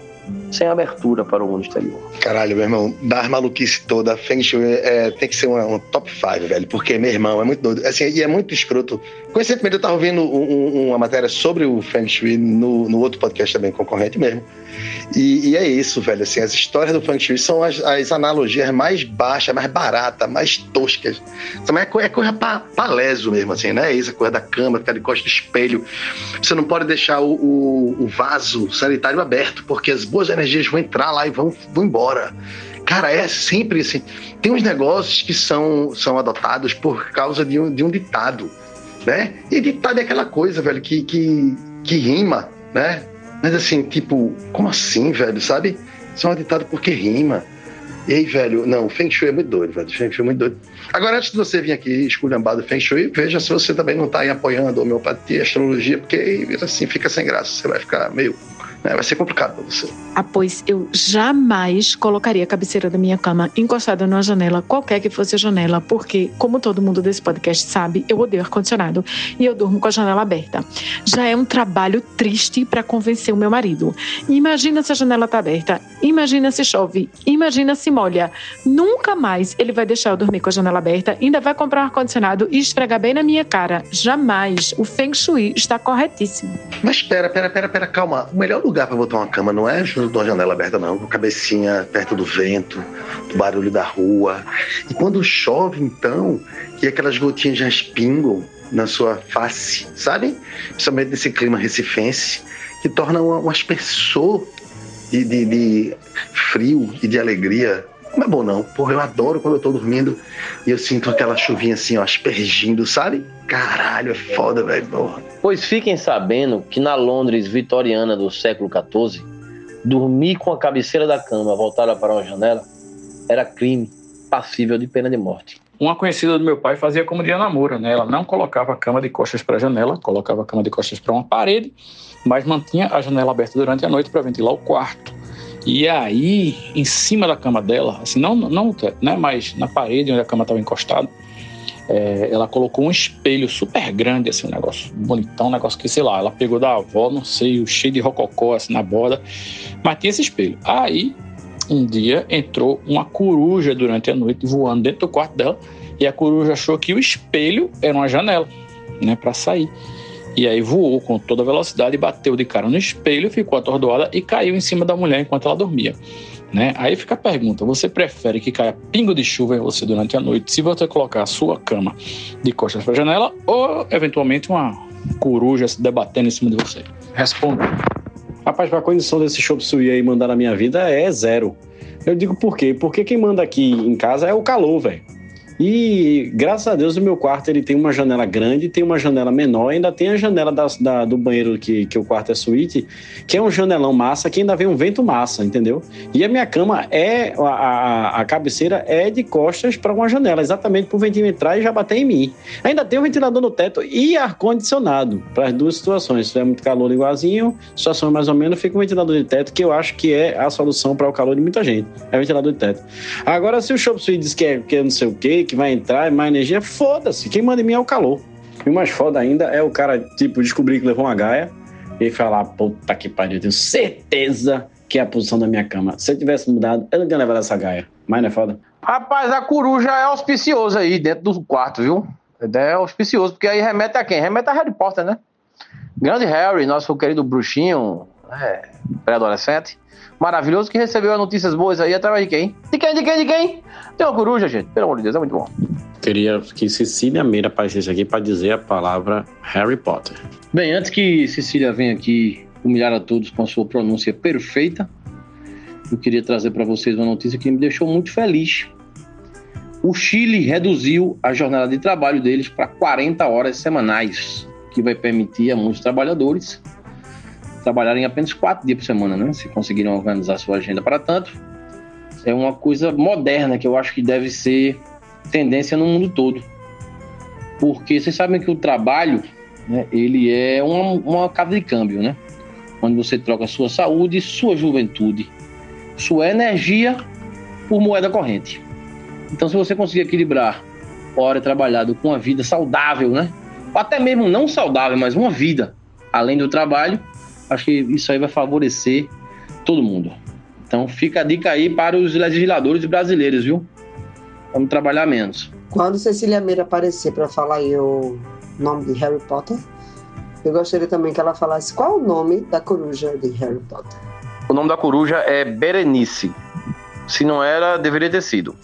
sem abertura para o mundo exterior. Caralho, meu irmão, das maluquice toda, Feng Shui é, tem que ser um, um top 5, velho, porque, meu irmão, é muito doido. Assim, e é muito escroto. Coincidentemente, eu tava ouvindo um, um, uma matéria sobre o Feng Shui no, no outro podcast também, concorrente mesmo. E, e, é isso, velho. Assim, as histórias do Feng Shui são as, as analogias mais baixas, mais baratas, mais toscas. Também é, é coisa leso mesmo, assim, né? É isso, a coisa da cama, ficar de costas do espelho. Você não pode deixar o, o, o vaso sanitário aberto, porque as boas energias vão entrar lá e vão, vão embora. Cara, é sempre assim. Tem uns negócios que são, são adotados por causa de um, de um ditado, né? E ditado é aquela coisa, velho, que, que, que rima, né? Mas assim, tipo, como assim, velho, sabe? Isso é um ditado porque rima. E aí, velho, não, Feng Shui é muito doido, velho. Feng Shui é muito doido. Agora, antes de você vir aqui esculhambar do Feng Shui, veja se você também não está aí apoiando homeopatia, astrologia, porque assim fica sem graça. Você vai ficar meio É, vai ser complicado pra você. Ah, pois eu jamais colocaria a cabeceira da minha cama encostada numa janela, qualquer que fosse a janela, porque, como todo mundo desse podcast sabe, eu odeio ar-condicionado e eu durmo com a janela aberta. Já é um trabalho triste para convencer o meu marido. Imagina se a janela tá aberta, imagina se chove, imagina se molha. Nunca mais ele vai deixar eu dormir com a janela aberta, ainda vai comprar um ar-condicionado e esfregar bem na minha cara. Jamais. O Feng Shui está corretíssimo. Mas espera, pera, pera, pera, calma. O melhor lugar para botar uma cama não é junto de uma janela aberta, não. Com a cabecinha perto do vento, do barulho da rua. E quando chove, então, que aquelas gotinhas já espingam na sua face, sabe? Principalmente nesse clima recifense, que torna um, um aspersor de, de, de frio e de alegria. Não é bom, não. Porra, eu adoro quando eu tô dormindo e eu sinto aquela chuvinha assim, ó, aspergindo, sabe? Caralho, é foda, velho. Porra. Pois fiquem sabendo que na Londres vitoriana do século XIV, dormir com a cabeceira da cama voltada para uma janela era crime passível de pena de morte. Uma conhecida do meu pai fazia como Diana Moura, né? Ela não colocava a cama de costas para a janela, colocava a cama de costas para uma parede, mas mantinha a janela aberta durante a noite para ventilar o quarto. E aí, em cima da cama dela, assim, não, não né, mas na parede onde a cama estava encostada, é, ela colocou um espelho super grande, assim, um negócio bonitão, um negócio que, sei lá, ela pegou da avó, não sei, o cheio de rococó, assim, na borda, mas tinha esse espelho. Aí, um dia, entrou uma coruja durante a noite voando dentro do quarto dela, e a coruja achou que o espelho era uma janela, né, para sair. E aí voou com toda velocidade, bateu de cara no espelho, ficou atordoada e caiu em cima da mulher enquanto ela dormia. Né? Aí fica a pergunta: você prefere que caia pingo de chuva em você durante a noite se você colocar a sua cama de costas para a janela ou eventualmente uma coruja se debatendo em cima de você? Responda. Rapaz, a condição desse chop suey aí mandar na minha vida é zero. Eu digo por quê? Porque quem manda aqui em casa é o calor, velho. E graças a Deus o meu quarto ele tem uma janela grande, tem uma janela menor, ainda tem a janela da, da, do banheiro que, que o quarto é suíte, que é um janelão massa, que ainda vem um vento massa, entendeu? E a minha cama é, a, a, a cabeceira é de costas para uma janela, exatamente para o ventinho entrar e já bater em mim. Ainda tem um ventilador no teto e ar-condicionado para as duas situações. Se é muito calor igualzinho, situação mais ou menos, fica um ventilador de teto, que eu acho que é a solução para o calor de muita gente. É ventilador de teto. Agora, se o Shop Suite diz que é, que é não sei o quê, que vai entrar, é mais energia, foda-se. Quem manda em mim é o calor. E o mais foda ainda é o cara, tipo, descobrir que levou uma gaia e falar, puta que pariu, eu tenho certeza que é a posição da minha cama. Se eu tivesse mudado, eu não tinha levado essa gaia. Mas não é foda? Rapaz, a coruja é auspiciosa aí dentro do quarto, viu? É auspicioso, porque aí remete a quem? Remete a Harry Potter, né? Grande Harry, nosso querido bruxinho, é, pré-adolescente, maravilhoso, que recebeu notícias boas aí através de quem? De quem, de quem, de quem? Tem uma coruja, gente, pelo amor de Deus, é muito bom. Queria que Cecília Meira aparecesse aqui para dizer a palavra Harry Potter. Bem, antes que Cecília venha aqui humilhar a todos com a sua pronúncia perfeita, eu queria trazer para vocês uma notícia que me deixou muito feliz. O Chile reduziu a jornada de trabalho deles para 40 horas semanais, que vai permitir a muitos trabalhadores trabalharem apenas quatro dias por semana, né? Se conseguirem organizar sua agenda para tanto. É uma coisa moderna que eu acho que deve ser tendência no mundo todo. Porque vocês sabem que o trabalho, né, ele é uma, uma casa de câmbio, né? Onde você troca sua saúde, sua juventude, sua energia por moeda corrente. Então, se você conseguir equilibrar hora trabalhada com uma vida saudável, né? Ou até mesmo não saudável, mas uma vida além do trabalho, acho que isso aí vai favorecer todo mundo. Então fica a dica aí para os legisladores brasileiros, viu? Vamos trabalhar menos. Quando Cecília Meira aparecer para falar aí o nome de Harry Potter, eu gostaria também que ela falasse qual o nome da coruja de Harry Potter. O nome da coruja é Berenice. Se não era, deveria ter sido.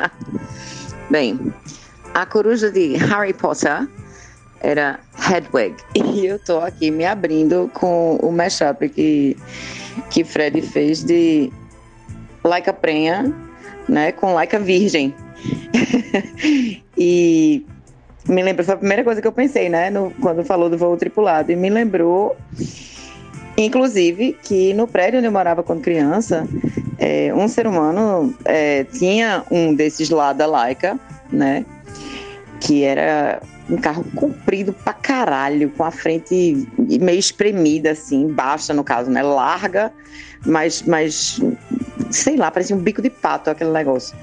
*laughs* Bem, a coruja de Harry Potter era Hedwig. *laughs* E eu tô aqui me abrindo com o mashup que, que Fred fez de Like a Prenha, né, com Like a Virgem. *laughs* e me lembra, foi a primeira coisa que eu pensei, né, no, quando falou do voo tripulado. E me lembrou, inclusive, que no prédio onde eu morava quando criança, é, um ser humano é, tinha um desses lá da Laika, né, que era um carro comprido pra caralho, com a frente meio espremida, assim, baixa no caso, né? Larga, mas, mas sei lá, parecia um bico de pato aquele negócio.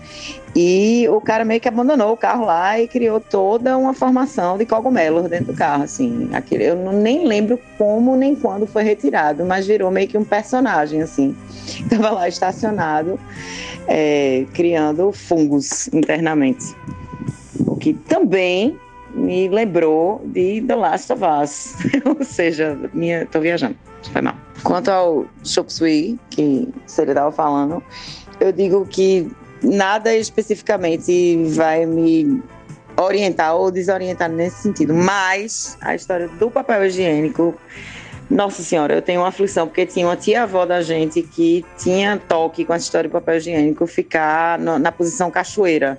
E o cara meio que abandonou o carro lá e criou toda uma formação de cogumelos dentro do carro, assim. Aquele, eu não, nem lembro como nem quando foi retirado, mas virou meio que um personagem, assim. *laughs* Estava lá estacionado, é, criando fungos internamente. O que também me lembrou de The Last of Us. *laughs* Ou seja, minha, tô viajando, foi mal. Quanto ao Chop Suey, que você estava falando, eu digo que nada especificamente vai me orientar ou desorientar nesse sentido, mas a história do papel higiênico nossa senhora, eu tenho uma aflição, porque tinha uma tia-avó da gente que tinha toque com essa história do papel higiênico ficar na posição cachoeira,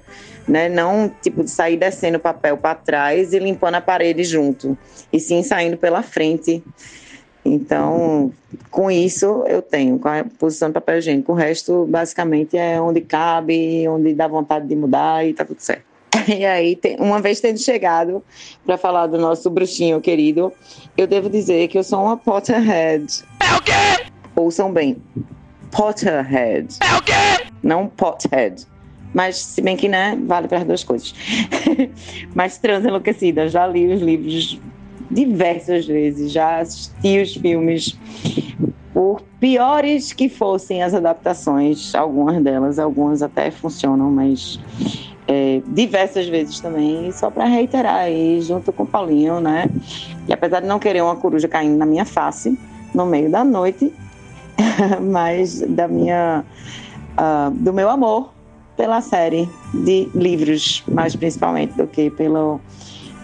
né? Não tipo de sair descendo o papel para trás e limpando a parede junto, e sim saindo pela frente. Então, com isso eu tenho, com a posição do papel higiênico. O resto, basicamente, é onde cabe, onde dá vontade de mudar e tá tudo certo. *laughs* E aí, uma vez tendo chegado para falar do nosso bruxinho querido, eu devo dizer que eu sou uma Potterhead. É o quê? Ouçam bem. Potterhead. É o quê? Não Pothead. Mas, se bem que, né, vale para as duas coisas. *laughs* Mas trans enlouquecida, já li os livros diversas vezes, já assisti os filmes. Por piores que fossem as adaptações, algumas delas, algumas até funcionam, mas é, diversas vezes também, só para reiterar aí, junto com o Paulinho, né? E apesar de não querer uma coruja caindo na minha face no meio da noite, *laughs* mas da minha, uh, do meu amor pela série de livros, mais principalmente do que pelo,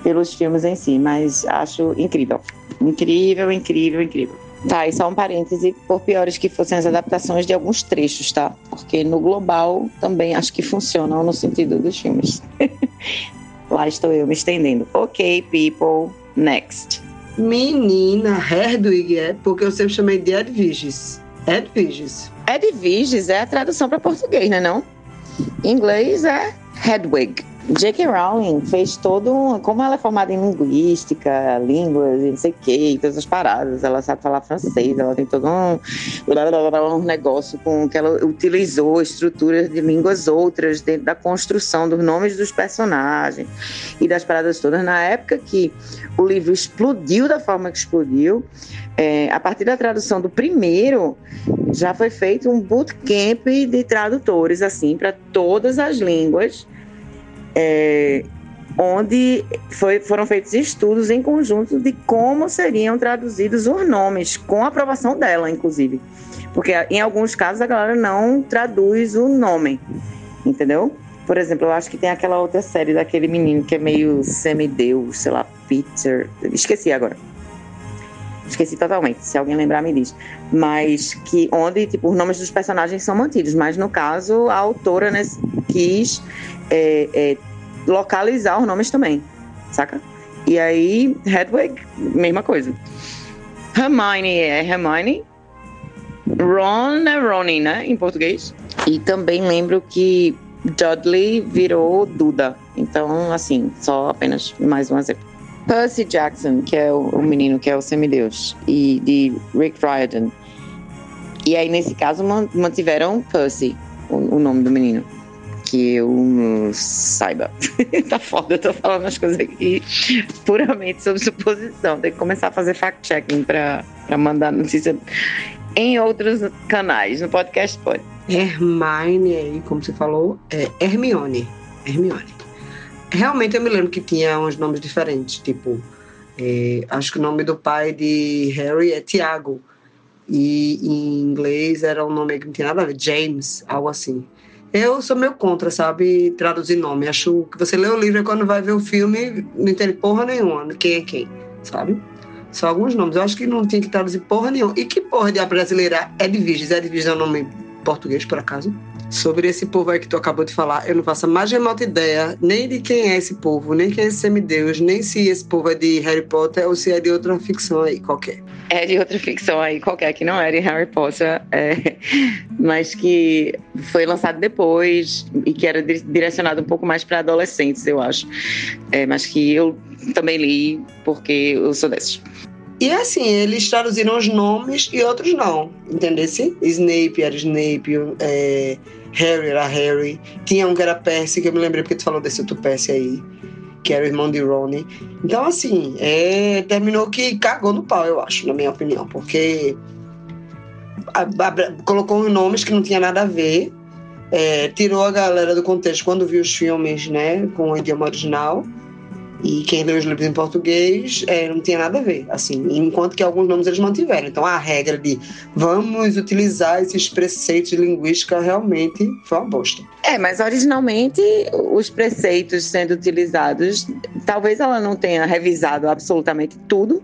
pelos filmes em si, mas acho incrível, incrível, incrível, incrível. Tá, e só um parêntese, por piores que fossem as adaptações de alguns trechos, tá? Porque no global também acho que funcionam no sentido dos filmes. *laughs* Lá estou eu me estendendo. Ok, people, next. Menina, Herdwig é porque eu sempre chamei de Edviges. Edviges. Edviges é a tradução para português, né não? Inglês é eh? Hedwig. J.K. Rowling fez todo um. Como ela é formada em linguística, línguas e não sei o quê, todas as paradas, ela sabe falar francês, ela tem todo um, um negócio com que ela utilizou estruturas de línguas outras dentro da construção dos nomes dos personagens e das paradas todas. Na época que o livro explodiu da forma que explodiu, é, a partir da tradução do primeiro, já foi feito um bootcamp de tradutores, assim, para todas as línguas é, onde foi, foram feitos estudos em conjunto de como seriam traduzidos os nomes, com a aprovação dela, inclusive. Porque em alguns casos a galera não traduz o nome, entendeu? Por exemplo, eu acho que tem aquela outra série daquele menino que é meio semideus, sei lá, Peter. Esqueci agora. Esqueci totalmente. Se alguém lembrar, me diz. Mas que onde tipo, os nomes dos personagens são mantidos. Mas no caso, a autora né, quis é, é, localizar os nomes também, saca? E aí, Hedwig, mesma coisa. Hermione é Hermione. Ron é Ronnie, né? Em português. E também lembro que Dudley virou Duda. Então, assim, só apenas mais um exemplo. Percy Jackson, que é o, o menino que é o semideus, e de Rick Riordan. E aí, nesse caso, mantiveram Percy, o, o nome do menino que eu saiba. *laughs* tá foda, eu tô falando as coisas aqui puramente sob suposição. Tem que começar a fazer fact-checking pra, pra mandar notícia em outros canais. No podcast pode. Hermione aí, como você falou, é Hermione. Hermione. Realmente eu me lembro que tinha uns nomes diferentes, tipo, é, acho que o nome do pai de Harry é Tiago. E em inglês era um nome que não tinha nada a ver, James, algo assim. Eu sou meio contra, sabe, traduzir nome. Acho que você lê o livro e quando vai ver o filme não entende porra nenhuma quem é quem, sabe? Só alguns nomes. Eu acho que não tinha que traduzir porra nenhuma. E que porra de brasileira é Edviges? Edviges é o nome português, por acaso? Sobre esse povo aí que tu acabou de falar, eu não faço a mais remota ideia nem de quem é esse povo, nem quem é esse semideus, nem se esse povo é de Harry Potter ou se é de outra ficção aí qualquer. É de outra ficção aí qualquer, que não é de Harry Potter, é, *laughs* mas que foi lançado depois e que era direcionado um pouco mais para adolescentes, eu acho. É, mas que eu também li porque eu sou desses. E assim, eles traduziram os nomes e outros não, entendeu? Snape era Snape, é, Harry era Harry. Tinha um que era Percy, que eu me lembrei porque tu falou desse outro Percy aí, que era o irmão de Ronnie. Então, assim, é, terminou que cagou no pau, eu acho, na minha opinião, porque a, a, colocou uns nomes que não tinha nada a ver, é, tirou a galera do contexto quando viu os filmes, né, com o idioma original e quem leu os livros em português é, não tinha nada a ver, assim, enquanto que alguns nomes eles mantiveram. Então a regra de vamos utilizar esses preceitos de linguística realmente foi uma bosta. É, mas originalmente os preceitos sendo utilizados, talvez ela não tenha revisado absolutamente tudo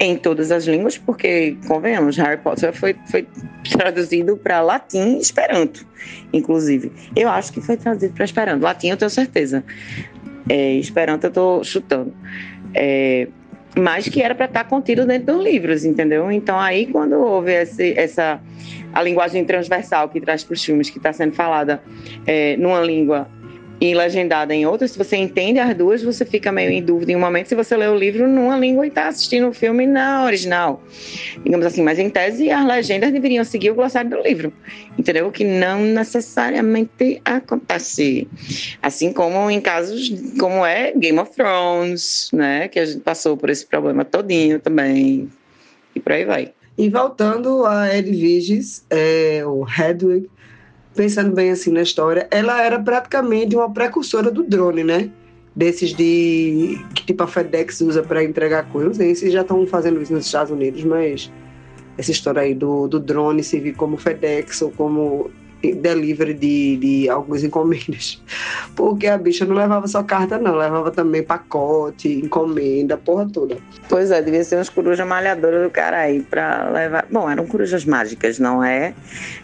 em todas as línguas, porque, convenhamos, Harry Potter foi, foi traduzido para latim e esperanto, inclusive. Eu acho que foi traduzido para esperanto. Latim eu tenho certeza. É, Esperanto eu tô chutando. É, mas que era para estar tá contido dentro dos livros, entendeu? Então aí quando houve esse, essa a linguagem transversal que traz para os filmes que está sendo falada é, numa língua e legendada em outra, se você entende as duas, você fica meio em dúvida em um momento se você lê o livro numa língua e está assistindo o filme na original. Digamos assim, mas em tese as legendas deveriam seguir o glossário do livro, entendeu? Que não necessariamente acontece. Assim como em casos como é Game of Thrones, né? Que a gente passou por esse problema todinho também. E por aí vai. E voltando a Edviges, é, o Hedwig, pensando bem assim na história, ela era praticamente uma precursora do drone, né? Desses de que tipo a FedEx usa para entregar coisas. Se já estão fazendo isso nos Estados Unidos, mas essa história aí do, do drone servir como FedEx ou como delivery de, de algumas encomendas. *laughs* Porque a bicha não levava só carta, não, levava também pacote, encomenda, porra toda. Pois é, devia ser umas corujas malhadoras do cara aí pra levar. Bom, eram corujas mágicas, não é?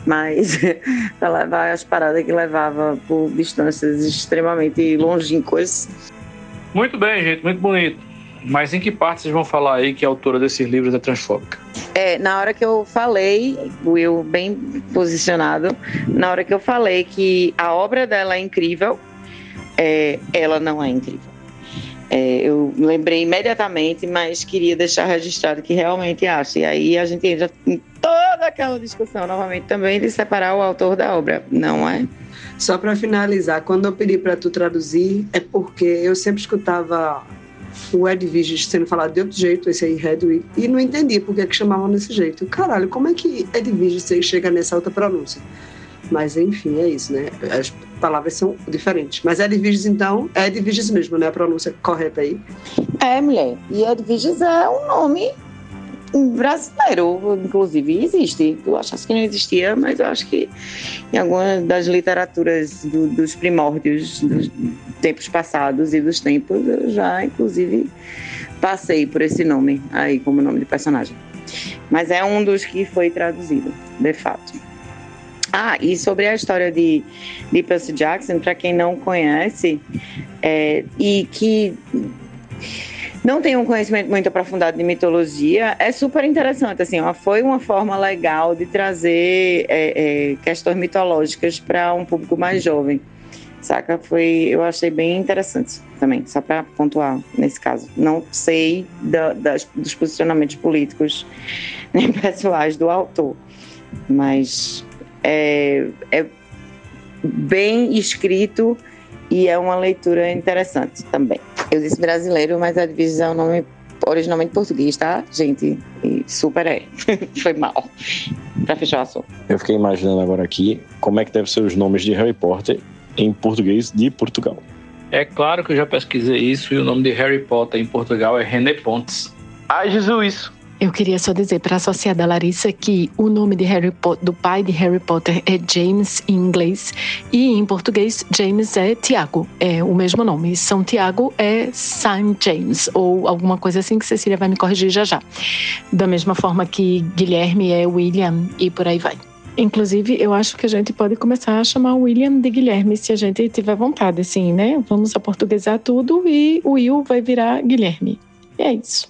Mas *laughs* pra levar as paradas que levava por distâncias extremamente longínquas. Muito bem, gente, muito bonito. Mas em que parte vocês vão falar aí que a autora desses livros é transfóbica? É, na hora que eu falei, Will bem posicionado, na hora que eu falei que a obra dela é incrível, é, ela não é incrível. É, eu lembrei imediatamente, mas queria deixar registrado que realmente acho. E aí a gente entra em toda aquela discussão novamente também de separar o autor da obra, não é? Só para finalizar, quando eu pedi para tu traduzir, é porque eu sempre escutava o Edviges sendo falado de outro jeito, esse aí, Hedwig, e não entendi por que, é que chamavam desse jeito. Caralho, como é que Edviges chega nessa outra pronúncia? Mas enfim, é isso, né? As palavras são diferentes. Mas Edviges, então, é Edviges mesmo, né? A pronúncia correta aí. É, mulher. E Edviges é um nome brasileiro, inclusive, existe. Eu achasse que não existia, mas eu acho que em algumas das literaturas do, dos primórdios dos tempos passados e dos tempos, eu já, inclusive, passei por esse nome aí como nome de personagem. Mas é um dos que foi traduzido, de fato. Ah, e sobre a história de, de Percy Jackson, para quem não conhece, é, e que não tem um conhecimento muito aprofundado de mitologia, é super interessante. Assim, ó, foi uma forma legal de trazer é, é, questões mitológicas para um público mais jovem. Saca? Foi, eu achei bem interessante também, só para pontuar nesse caso. Não sei da, das, dos posicionamentos políticos *laughs* nem pessoais do autor, mas é, é bem escrito e é uma leitura interessante também. Eu disse brasileiro, mas a divisão é um nome originalmente português, tá, gente? E super é. *laughs* Foi mal. Pra fechar o assunto. Eu fiquei imaginando agora aqui como é que devem ser os nomes de Harry Potter em português de Portugal. É claro que eu já pesquisei isso e o nome de Harry Potter em Portugal é René Pontes. Ai, Jesus! Eu queria só dizer para a associada Larissa que o nome de Harry do pai de Harry Potter é James em inglês e em português James é Tiago, é o mesmo nome. São Tiago é Saint James ou alguma coisa assim que Cecília vai me corrigir já já. Da mesma forma que Guilherme é William e por aí vai. Inclusive, eu acho que a gente pode começar a chamar o William de Guilherme, se a gente tiver vontade, assim, né? Vamos aportuguesar tudo e o Will vai virar Guilherme. E é isso.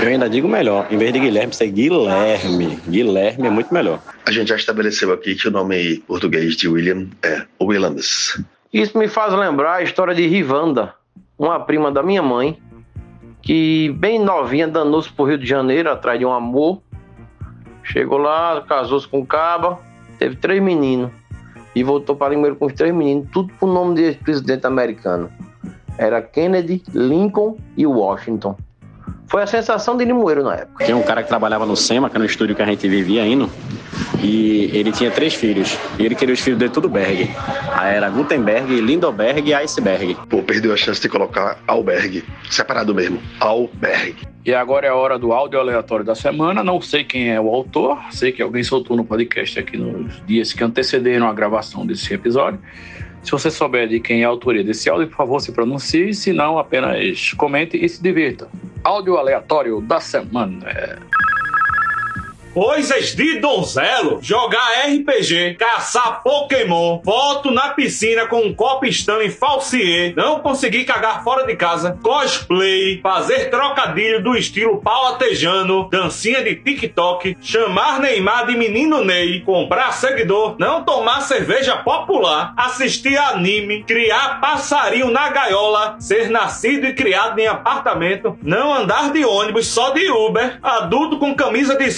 Eu ainda digo melhor, em vez de Guilherme, ser Guilherme. Guilherme é muito melhor. A gente já estabeleceu aqui que o nome português de William é Williams. Isso me faz lembrar a história de Rivanda, uma prima da minha mãe, que bem novinha danou-se pro Rio de Janeiro atrás de um amor. Chegou lá, casou-se com o Caba, teve três meninos. E voltou para Limoeiro com os três meninos, tudo por nome de presidente americano. Era Kennedy, Lincoln e Washington. Foi a sensação de Limoeiro na época. Tinha um cara que trabalhava no SEMA, que era no estúdio que a gente vivia indo, e ele tinha três filhos. E ele queria os filhos dele tudo Berg. Aí era Gutenberg, Lindoberg e Iceberg. Pô, perdeu a chance de colocar Alberg. Separado mesmo. Alberg. E agora é a hora do áudio aleatório da semana. Não sei quem é o autor, sei que alguém soltou no podcast aqui nos dias que antecederam a gravação desse episódio. Se você souber de quem é a autoria desse áudio, por favor, se pronuncie, se não, apenas comente e se divirta. Áudio aleatório da semana. Coisas de donzelo, jogar RPG, caçar Pokémon, foto na piscina com um copo Stanley falsier, não conseguir cagar fora de casa, cosplay, fazer trocadilho do estilo pau atejano, dancinha de TikTok, chamar Neymar de menino Ney, comprar seguidor, não tomar cerveja popular, assistir anime, criar passarinho na gaiola, ser nascido e criado em apartamento, não andar de ônibus só de Uber, adulto com camisa de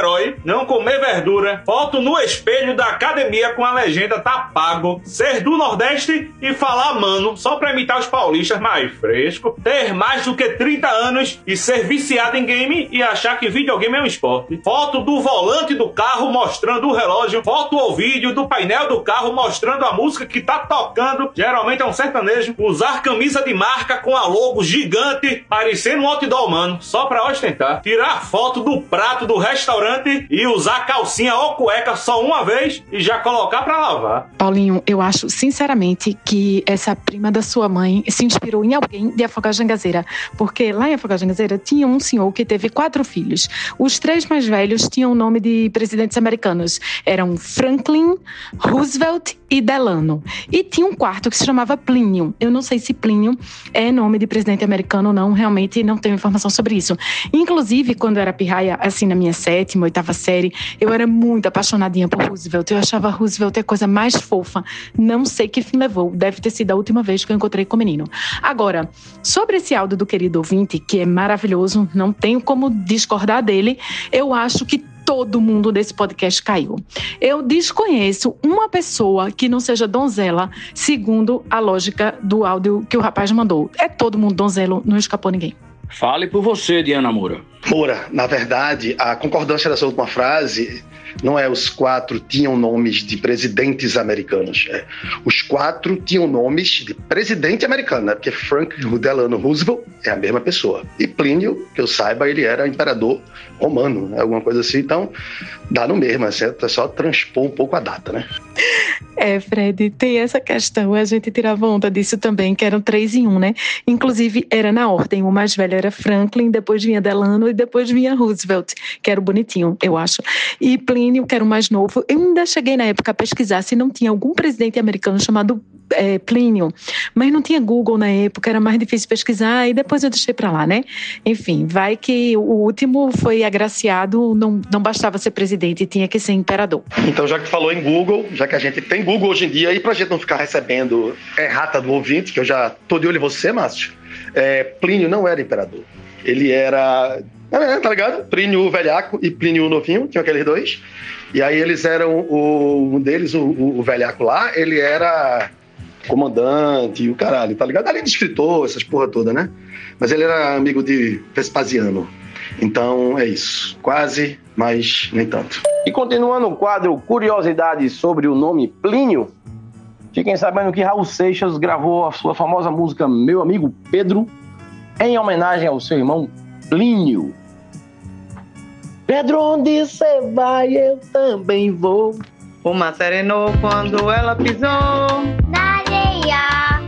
super-herói, não comer verdura, foto no espelho da academia com a legenda tá pago, ser do Nordeste e falar mano só pra imitar os paulistas mais fresco, ter mais do que 30 anos e ser viciado em game e achar que videogame é um esporte, foto do volante do carro mostrando o relógio, foto ou vídeo do painel do carro mostrando a música que tá tocando, geralmente é um sertanejo, usar camisa de marca com a logo gigante, parecendo um outdoor humano, só pra ostentar, tirar foto do prato do restaurante e usar calcinha ou cueca só uma vez e já colocar pra lavar. Paulinho, eu acho sinceramente que essa prima da sua mãe se inspirou em alguém de Afogar Jangazeira, porque lá em Afogar Jangazeira tinha um senhor que teve quatro filhos. Os três mais velhos tinham o nome de presidentes americanos. Eram Franklin, Roosevelt e Delano. E tinha um quarto que se chamava Plínio. Eu não sei se Plínio é nome de presidente americano ou não, realmente não tenho informação sobre isso. Inclusive, quando eu era pirraia, assim, na minha sétima, oitava série, eu era muito apaixonadinha por Roosevelt. Eu achava Roosevelt a coisa mais fofa. Não sei que fim levou. Deve ter sido a última vez que eu encontrei com o menino. Agora, sobre esse áudio do querido ouvinte, que é maravilhoso, não tenho como discordar dele, eu acho que todo mundo desse podcast caiu. Eu desconheço uma pessoa que não seja donzela, segundo a lógica do áudio que o rapaz mandou. É todo mundo donzelo, não escapou ninguém. Fale por você, Diana Moura. Moura, na verdade, a concordância dessa última frase não é os quatro tinham nomes de presidentes americanos. É, os quatro tinham nomes de presidente americano, né? porque Frank Delano Roosevelt é a mesma pessoa. E Plínio, que eu saiba, ele era imperador romano, né? alguma coisa assim. Então, dá no mesmo, é só transpor um pouco a data, né? É, Fred, tem essa questão. A gente tirava onda disso também, que eram três em um, né? Inclusive, era na ordem. O mais velho era Franklin, depois vinha Delano e depois vinha Roosevelt, que era o bonitinho, eu acho. E Plínio, que era o mais novo. Eu ainda cheguei na época a pesquisar se não tinha algum presidente americano chamado é, Plínio, mas não tinha Google na época, era mais difícil pesquisar e depois eu deixei para lá, né? Enfim, vai que o último foi agraciado, não, não bastava ser presidente, tinha que ser imperador. Então, já que tu falou em Google, já que a gente tem Google hoje em dia, e pra gente não ficar recebendo errata do ouvinte, que eu já tô de olho em você, Márcio, é, Plínio não era imperador. Ele era. É, tá ligado? Plínio velhaco e Plínio novinho, tinham aqueles dois. E aí eles eram. O, um deles, o, o velhaco lá, ele era comandante e o caralho, tá ligado? Além de escritor, essas porra toda, né? Mas ele era amigo de Vespasiano. Então é isso. Quase, mas nem tanto. E continuando o quadro Curiosidades sobre o nome Plínio, fiquem sabendo que Raul Seixas gravou a sua famosa música Meu Amigo Pedro em homenagem ao seu irmão Plínio. Pedro, onde você vai, eu também vou. Uma serenou quando ela pisou. Na areia.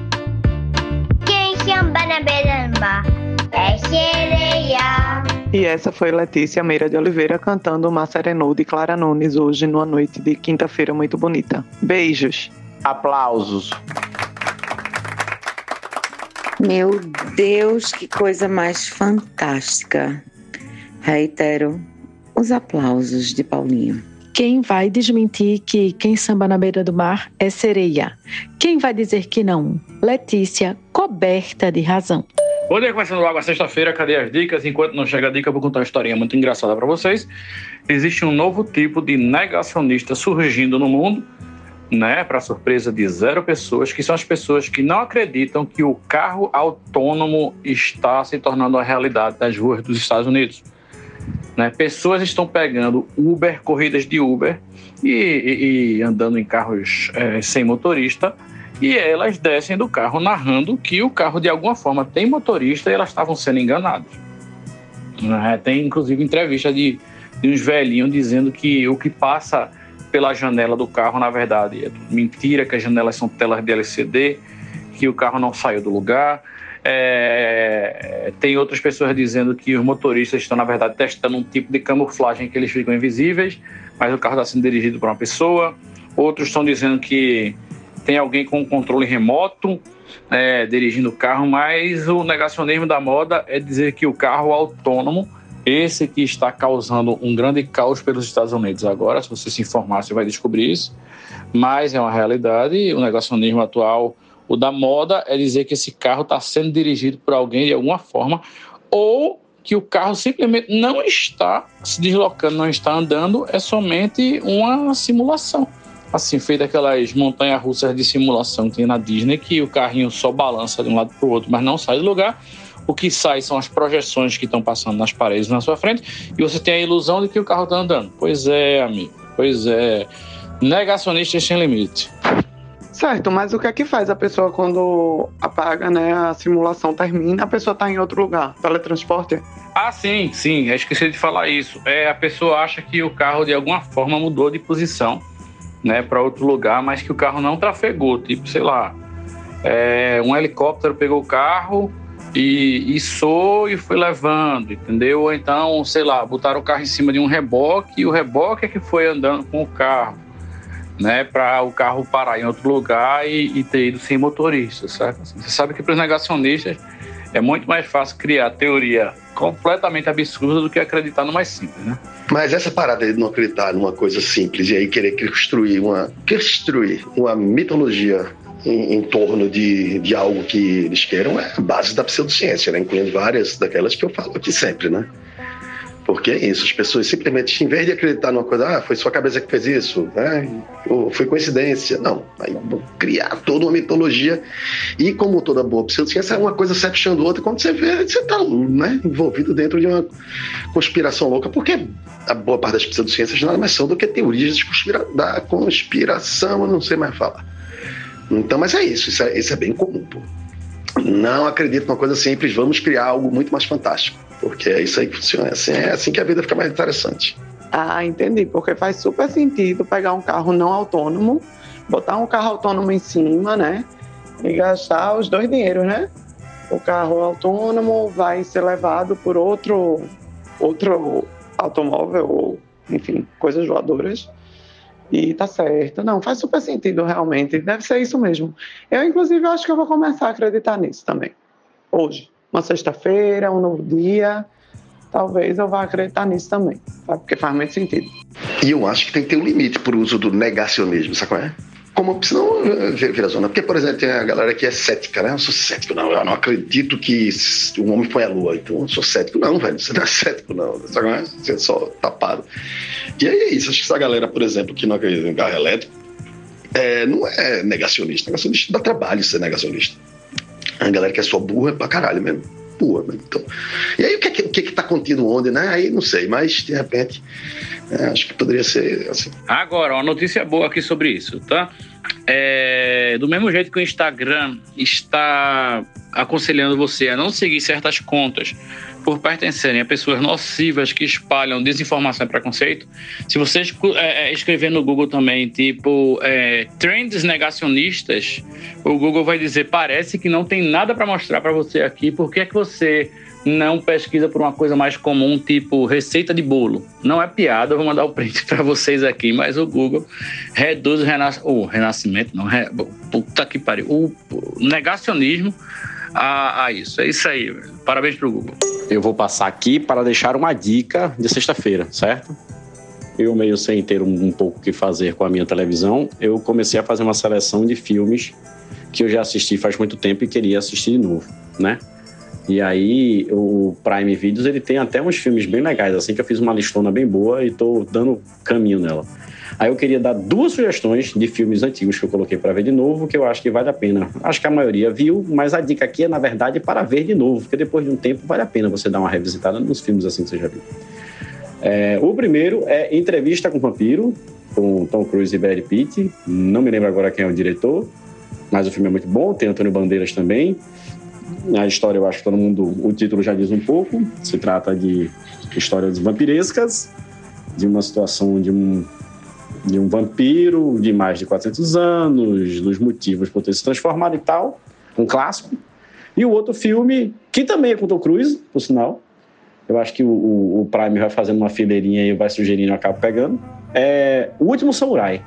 Quem chama na beiramba é sereia. E essa foi Letícia Meira de Oliveira cantando Uma Serenou de Clara Nunes hoje numa noite de quinta-feira muito bonita. Beijos. Aplausos. Meu Deus, que coisa mais fantástica. Reitero os aplausos de Paulinho. Quem vai desmentir que quem samba na beira do mar é sereia? Quem vai dizer que não? Letícia, coberta de razão. Bom dia, começando logo a sexta-feira. Cadê as dicas? Enquanto não chega a dica, eu vou contar uma historinha muito engraçada para vocês. Existe um novo tipo de negacionista surgindo no mundo, né? Para surpresa de zero pessoas, que são as pessoas que não acreditam que o carro autônomo está se tornando a realidade das ruas dos Estados Unidos. Né? Pessoas estão pegando Uber, corridas de Uber e, e, e andando em carros é, sem motorista e elas descem do carro narrando que o carro de alguma forma tem motorista e elas estavam sendo enganadas. Né? Tem inclusive entrevista de, de uns velhinhos dizendo que o que passa pela janela do carro, na verdade, é mentira, que as janelas são telas de LCD, que o carro não saiu do lugar. É, tem outras pessoas dizendo que os motoristas estão, na verdade, testando um tipo de camuflagem que eles ficam invisíveis, mas o carro está sendo dirigido por uma pessoa. Outros estão dizendo que tem alguém com controle remoto é, dirigindo o carro, mas o negacionismo da moda é dizer que o carro autônomo, esse que está causando um grande caos pelos Estados Unidos agora, se você se informar, você vai descobrir isso, mas é uma realidade, o negacionismo atual o da moda é dizer que esse carro está sendo dirigido por alguém de alguma forma, ou que o carro simplesmente não está se deslocando, não está andando, é somente uma simulação. Assim, feita aquelas montanhas russas de simulação que tem na Disney, que o carrinho só balança de um lado para o outro, mas não sai do lugar. O que sai são as projeções que estão passando nas paredes na sua frente, e você tem a ilusão de que o carro está andando. Pois é, amigo, pois é. Negacionista sem limite. Certo, mas o que é que faz a pessoa quando apaga, né, a simulação termina, a pessoa está em outro lugar? Teletransporte? Ah, sim, sim, eu esqueci de falar isso. É, a pessoa acha que o carro de alguma forma mudou de posição, né, para outro lugar, mas que o carro não trafegou, tipo, sei lá, é, um helicóptero pegou o carro e içou e foi levando, entendeu? Ou então, sei lá, botaram o carro em cima de um reboque e o reboque é que foi andando com o carro né, para o carro parar em outro lugar e, e ter ido sem motorista, certo? Assim, você sabe que para os negacionistas é muito mais fácil criar teoria completamente absurda do que acreditar no mais simples, né? Mas essa parada de não acreditar numa coisa simples e aí querer construir uma, construir uma mitologia em, em, torno de, de algo que eles queiram é a base da pseudociência, né? incluindo várias daquelas que eu falo aqui sempre, né? Porque é isso, as pessoas simplesmente, em vez de acreditar numa coisa, ah, foi sua cabeça que fez isso, né? Ou foi coincidência. Não, aí criar toda uma mitologia. E como toda boa pseudociência, é uma coisa se puxando outra. Quando você vê, você está né, envolvido dentro de uma conspiração louca, porque a boa parte das pseudociências nada mais são do que teorias conspira da conspiração, eu não sei mais falar. Então, mas é isso, isso é, isso é bem comum, pô. Não acredito numa coisa simples, vamos criar algo muito mais fantástico. Porque é isso aí que funciona. É assim, é assim que a vida fica mais interessante. Ah, entendi. Porque faz super sentido pegar um carro não autônomo, botar um carro autônomo em cima, né? E gastar os dois dinheiros, né? O carro autônomo vai ser levado por outro, outro automóvel, ou, enfim, coisas voadoras. E tá certo. Não, faz super sentido realmente. Deve ser isso mesmo. Eu, inclusive, acho que eu vou começar a acreditar nisso também. Hoje uma sexta-feira, um novo dia, talvez eu vá acreditar nisso também, tá? porque faz muito sentido. E eu acho que tem que ter um limite para o uso do negacionismo, sabe qual é? Como, senão vira zona. Porque, por exemplo, tem a galera que é cética, né? Eu sou cético, não. Eu não acredito que o homem foi à lua. Então, eu sou cético, não, velho. Você não é cético, não. Você é só tapado. E aí é isso. Acho que essa galera, por exemplo, que não acredita em carro elétrico, é, não é negacionista. Negacionista dá trabalho ser negacionista. A galera que é só burra pra caralho mesmo. Burra mesmo. Então, e aí o que, é o que, é que tá contido onde, né? Aí não sei, mas de repente é, acho que poderia ser assim. Agora, uma notícia boa aqui sobre isso, tá? É, do mesmo jeito que o Instagram está aconselhando você a não seguir certas contas por pertencerem a pessoas nocivas que espalham desinformação e preconceito, se você é, é, escrever no Google também, tipo, é, trends negacionistas, o Google vai dizer: parece que não tem nada para mostrar para você aqui, por que é que você não pesquisa por uma coisa mais comum, tipo receita de bolo. Não é piada, eu vou mandar o print *laughs* para vocês aqui, mas o Google reduz o, renas... o renascimento, não, re... puta que pariu, o negacionismo a, a isso. É isso aí, parabéns pro Google. Eu vou passar aqui para deixar uma dica de sexta-feira, certo? Eu, meio sem ter um, um pouco o que fazer com a minha televisão, eu comecei a fazer uma seleção de filmes que eu já assisti faz muito tempo e queria assistir de novo, né? E aí o Prime Videos ele tem até uns filmes bem legais, assim que eu fiz uma listona bem boa e tô dando caminho nela. Aí eu queria dar duas sugestões de filmes antigos que eu coloquei para ver de novo, que eu acho que vale a pena. Acho que a maioria viu, mas a dica aqui é, na verdade, para ver de novo, porque depois de um tempo vale a pena você dar uma revisitada nos filmes assim que você já viu. É, o primeiro é Entrevista com o Vampiro, com Tom Cruise e Brad Pitt. Não me lembro agora quem é o diretor, mas o filme é muito bom. Tem Antônio Bandeiras também. A história, eu acho que todo mundo. O título já diz um pouco. Se trata de histórias vampirescas, de uma situação de um, de um vampiro de mais de 400 anos, dos motivos por ter se transformado e tal. Um clássico. E o outro filme, que também é com Tom Cruise, por sinal. Eu acho que o, o, Prime vai fazendo uma fileirinha e vai sugerindo eu acabo pegando. É O Último Samurai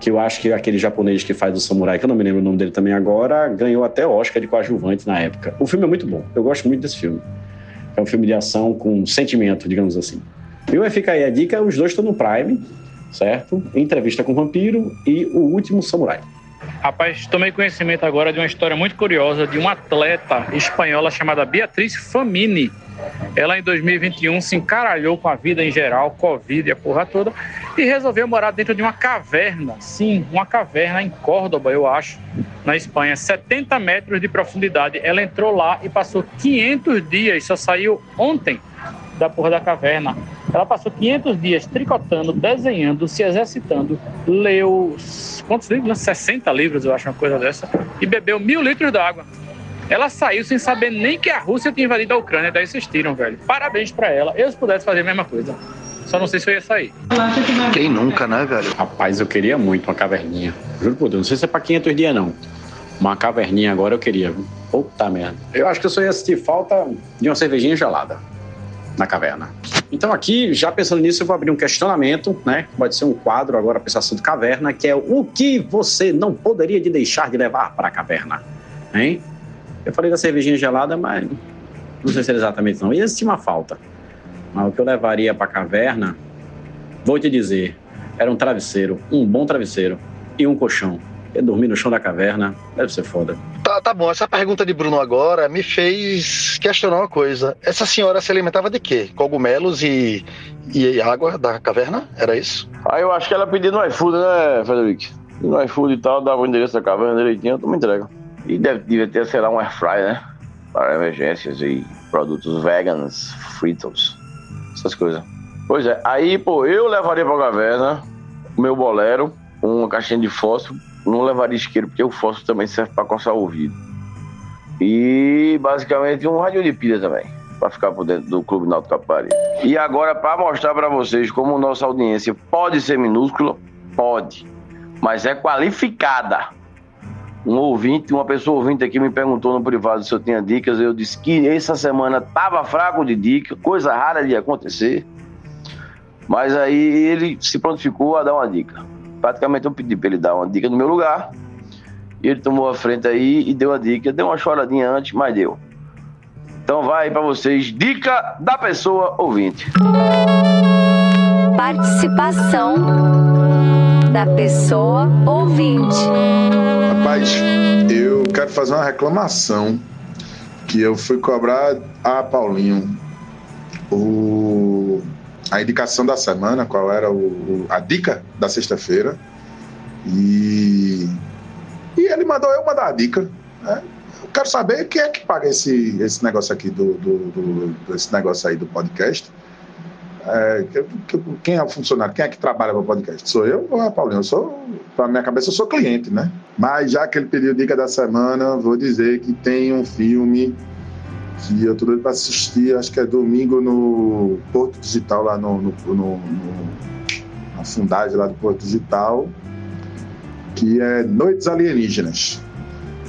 que eu acho que aquele japonês que faz o samurai, que eu não me lembro o nome dele também agora, ganhou até Oscar de coadjuvante na época. O filme é muito bom, eu gosto muito desse filme. É um filme de ação com sentimento, digamos assim. E vai ficar aí a dica, os dois estão no Prime, certo? Entrevista com o Vampiro e O Último Samurai. Rapaz, tomei conhecimento agora de uma história muito curiosa de uma atleta espanhola chamada Beatriz Famini. Ela, em 2021, se encaralhou com a vida em geral, Covid e a porra toda, e resolveu morar dentro de uma caverna. Sim, uma caverna em Córdoba, eu acho, na Espanha, 70 metros de profundidade. Ela entrou lá e passou 500 dias, só saiu ontem da porra da caverna. Ela passou 500 dias tricotando, desenhando, se exercitando, leu quantos livros? 60 livros, eu acho, uma coisa dessa, e bebeu mil litros d'água. Ela saiu sem saber nem que a Rússia tinha invadido a Ucrânia, daí vocês tiram, velho. Parabéns para ela. Eu, se pudesse fazer a mesma coisa. Só não sei se eu ia sair. Quem nunca, né, velho? Rapaz, eu queria muito uma caverninha. Juro por Deus, não sei se é pra 500 dias, não. Uma caverninha agora eu queria. Puta merda. Eu acho que eu só ia sentir falta de uma cervejinha gelada na caverna. Então aqui, já pensando nisso, eu vou abrir um questionamento, né? Pode ser um quadro agora esse assunto caverna, que é o que você não poderia de deixar de levar para a caverna, hein? Eu falei da cervejinha gelada, mas não sei se era exatamente não. Ia existir uma falta. Mas o que eu levaria para a caverna, vou te dizer, era um travesseiro, um bom travesseiro e um colchão. Porque dormir no chão da caverna deve ser foda. Tá, tá bom, essa pergunta de Bruno agora me fez questionar uma coisa. Essa senhora se alimentava de quê? Cogumelos e, e água da caverna? Era isso? Aí eu acho que ela pediu no iFood, né, Frederico? No iFood e tal, dava o endereço da caverna direitinho, tu me entrega. E deve, deve ter, sei lá, um airfryer, né? Para emergências e produtos veganos, fritos, essas coisas. Pois é, aí, pô, eu levaria pra caverna o meu bolero, uma caixinha de fósforo, não levaria isqueiro, porque o fósforo também serve para coçar o ouvido. E basicamente um rádio de pilha também, para ficar por dentro do Clube Náutico Capari. E agora, para mostrar para vocês como nossa audiência pode ser minúscula, pode, mas é qualificada um ouvinte, uma pessoa ouvinte aqui me perguntou no privado se eu tinha dicas. Eu disse que essa semana tava fraco de dica, coisa rara de acontecer. Mas aí ele se prontificou a dar uma dica. Praticamente eu pedi para ele dar uma dica no meu lugar. E ele tomou a frente aí e deu a dica. Deu uma choradinha antes, mas deu. Então vai para vocês, dica da pessoa ouvinte. Participação da pessoa ouvinte. Rapaz, eu quero fazer uma reclamação que eu fui cobrar a Paulinho o, a indicação da semana, qual era o, a dica da sexta-feira. E, e ele mandou eu mandar a dica. Né? Eu quero saber quem é que paga esse, esse negócio aqui do, do, do esse negócio aí do podcast. É, quem é o funcionário? Quem é que trabalha para o podcast? Sou eu ou é Paulinho? Eu sou, para minha cabeça, eu sou cliente, né? Mas já que ele pediu dica da semana, vou dizer que tem um filme que eu tô doido para assistir, acho que é domingo no Porto Digital, lá no, no, no, no na fundagem lá do Porto Digital, que é Noites Alienígenas.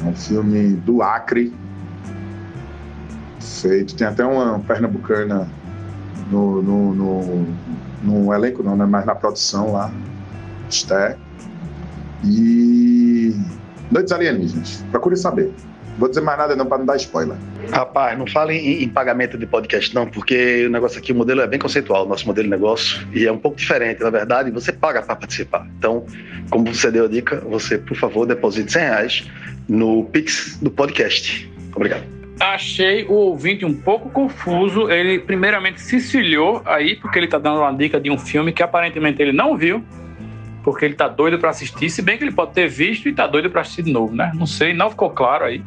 É um filme do Acre, feito. Tem até uma pernambucana no, no, no, no elenco, não, né? mas na produção lá. Esté. E. Noites Alienígenas. Procure saber. Vou dizer mais nada não para não dar spoiler. Rapaz, não fale em, em, pagamento de podcast não, porque o negócio aqui, o modelo é bem conceitual, o nosso modelo de negócio, e é um pouco diferente, na verdade, você paga para participar. Então, como você deu a dica, você, por favor, deposite 100 reais no Pix do podcast. Obrigado. Achei o ouvinte um pouco confuso. Ele, primeiramente, se ciliou aí, porque ele está dando uma dica de um filme que aparentemente ele não viu, porque ele tá doido para assistir, se bem que ele pode ter visto e tá doido para assistir de novo, né? Não sei, não ficou claro aí.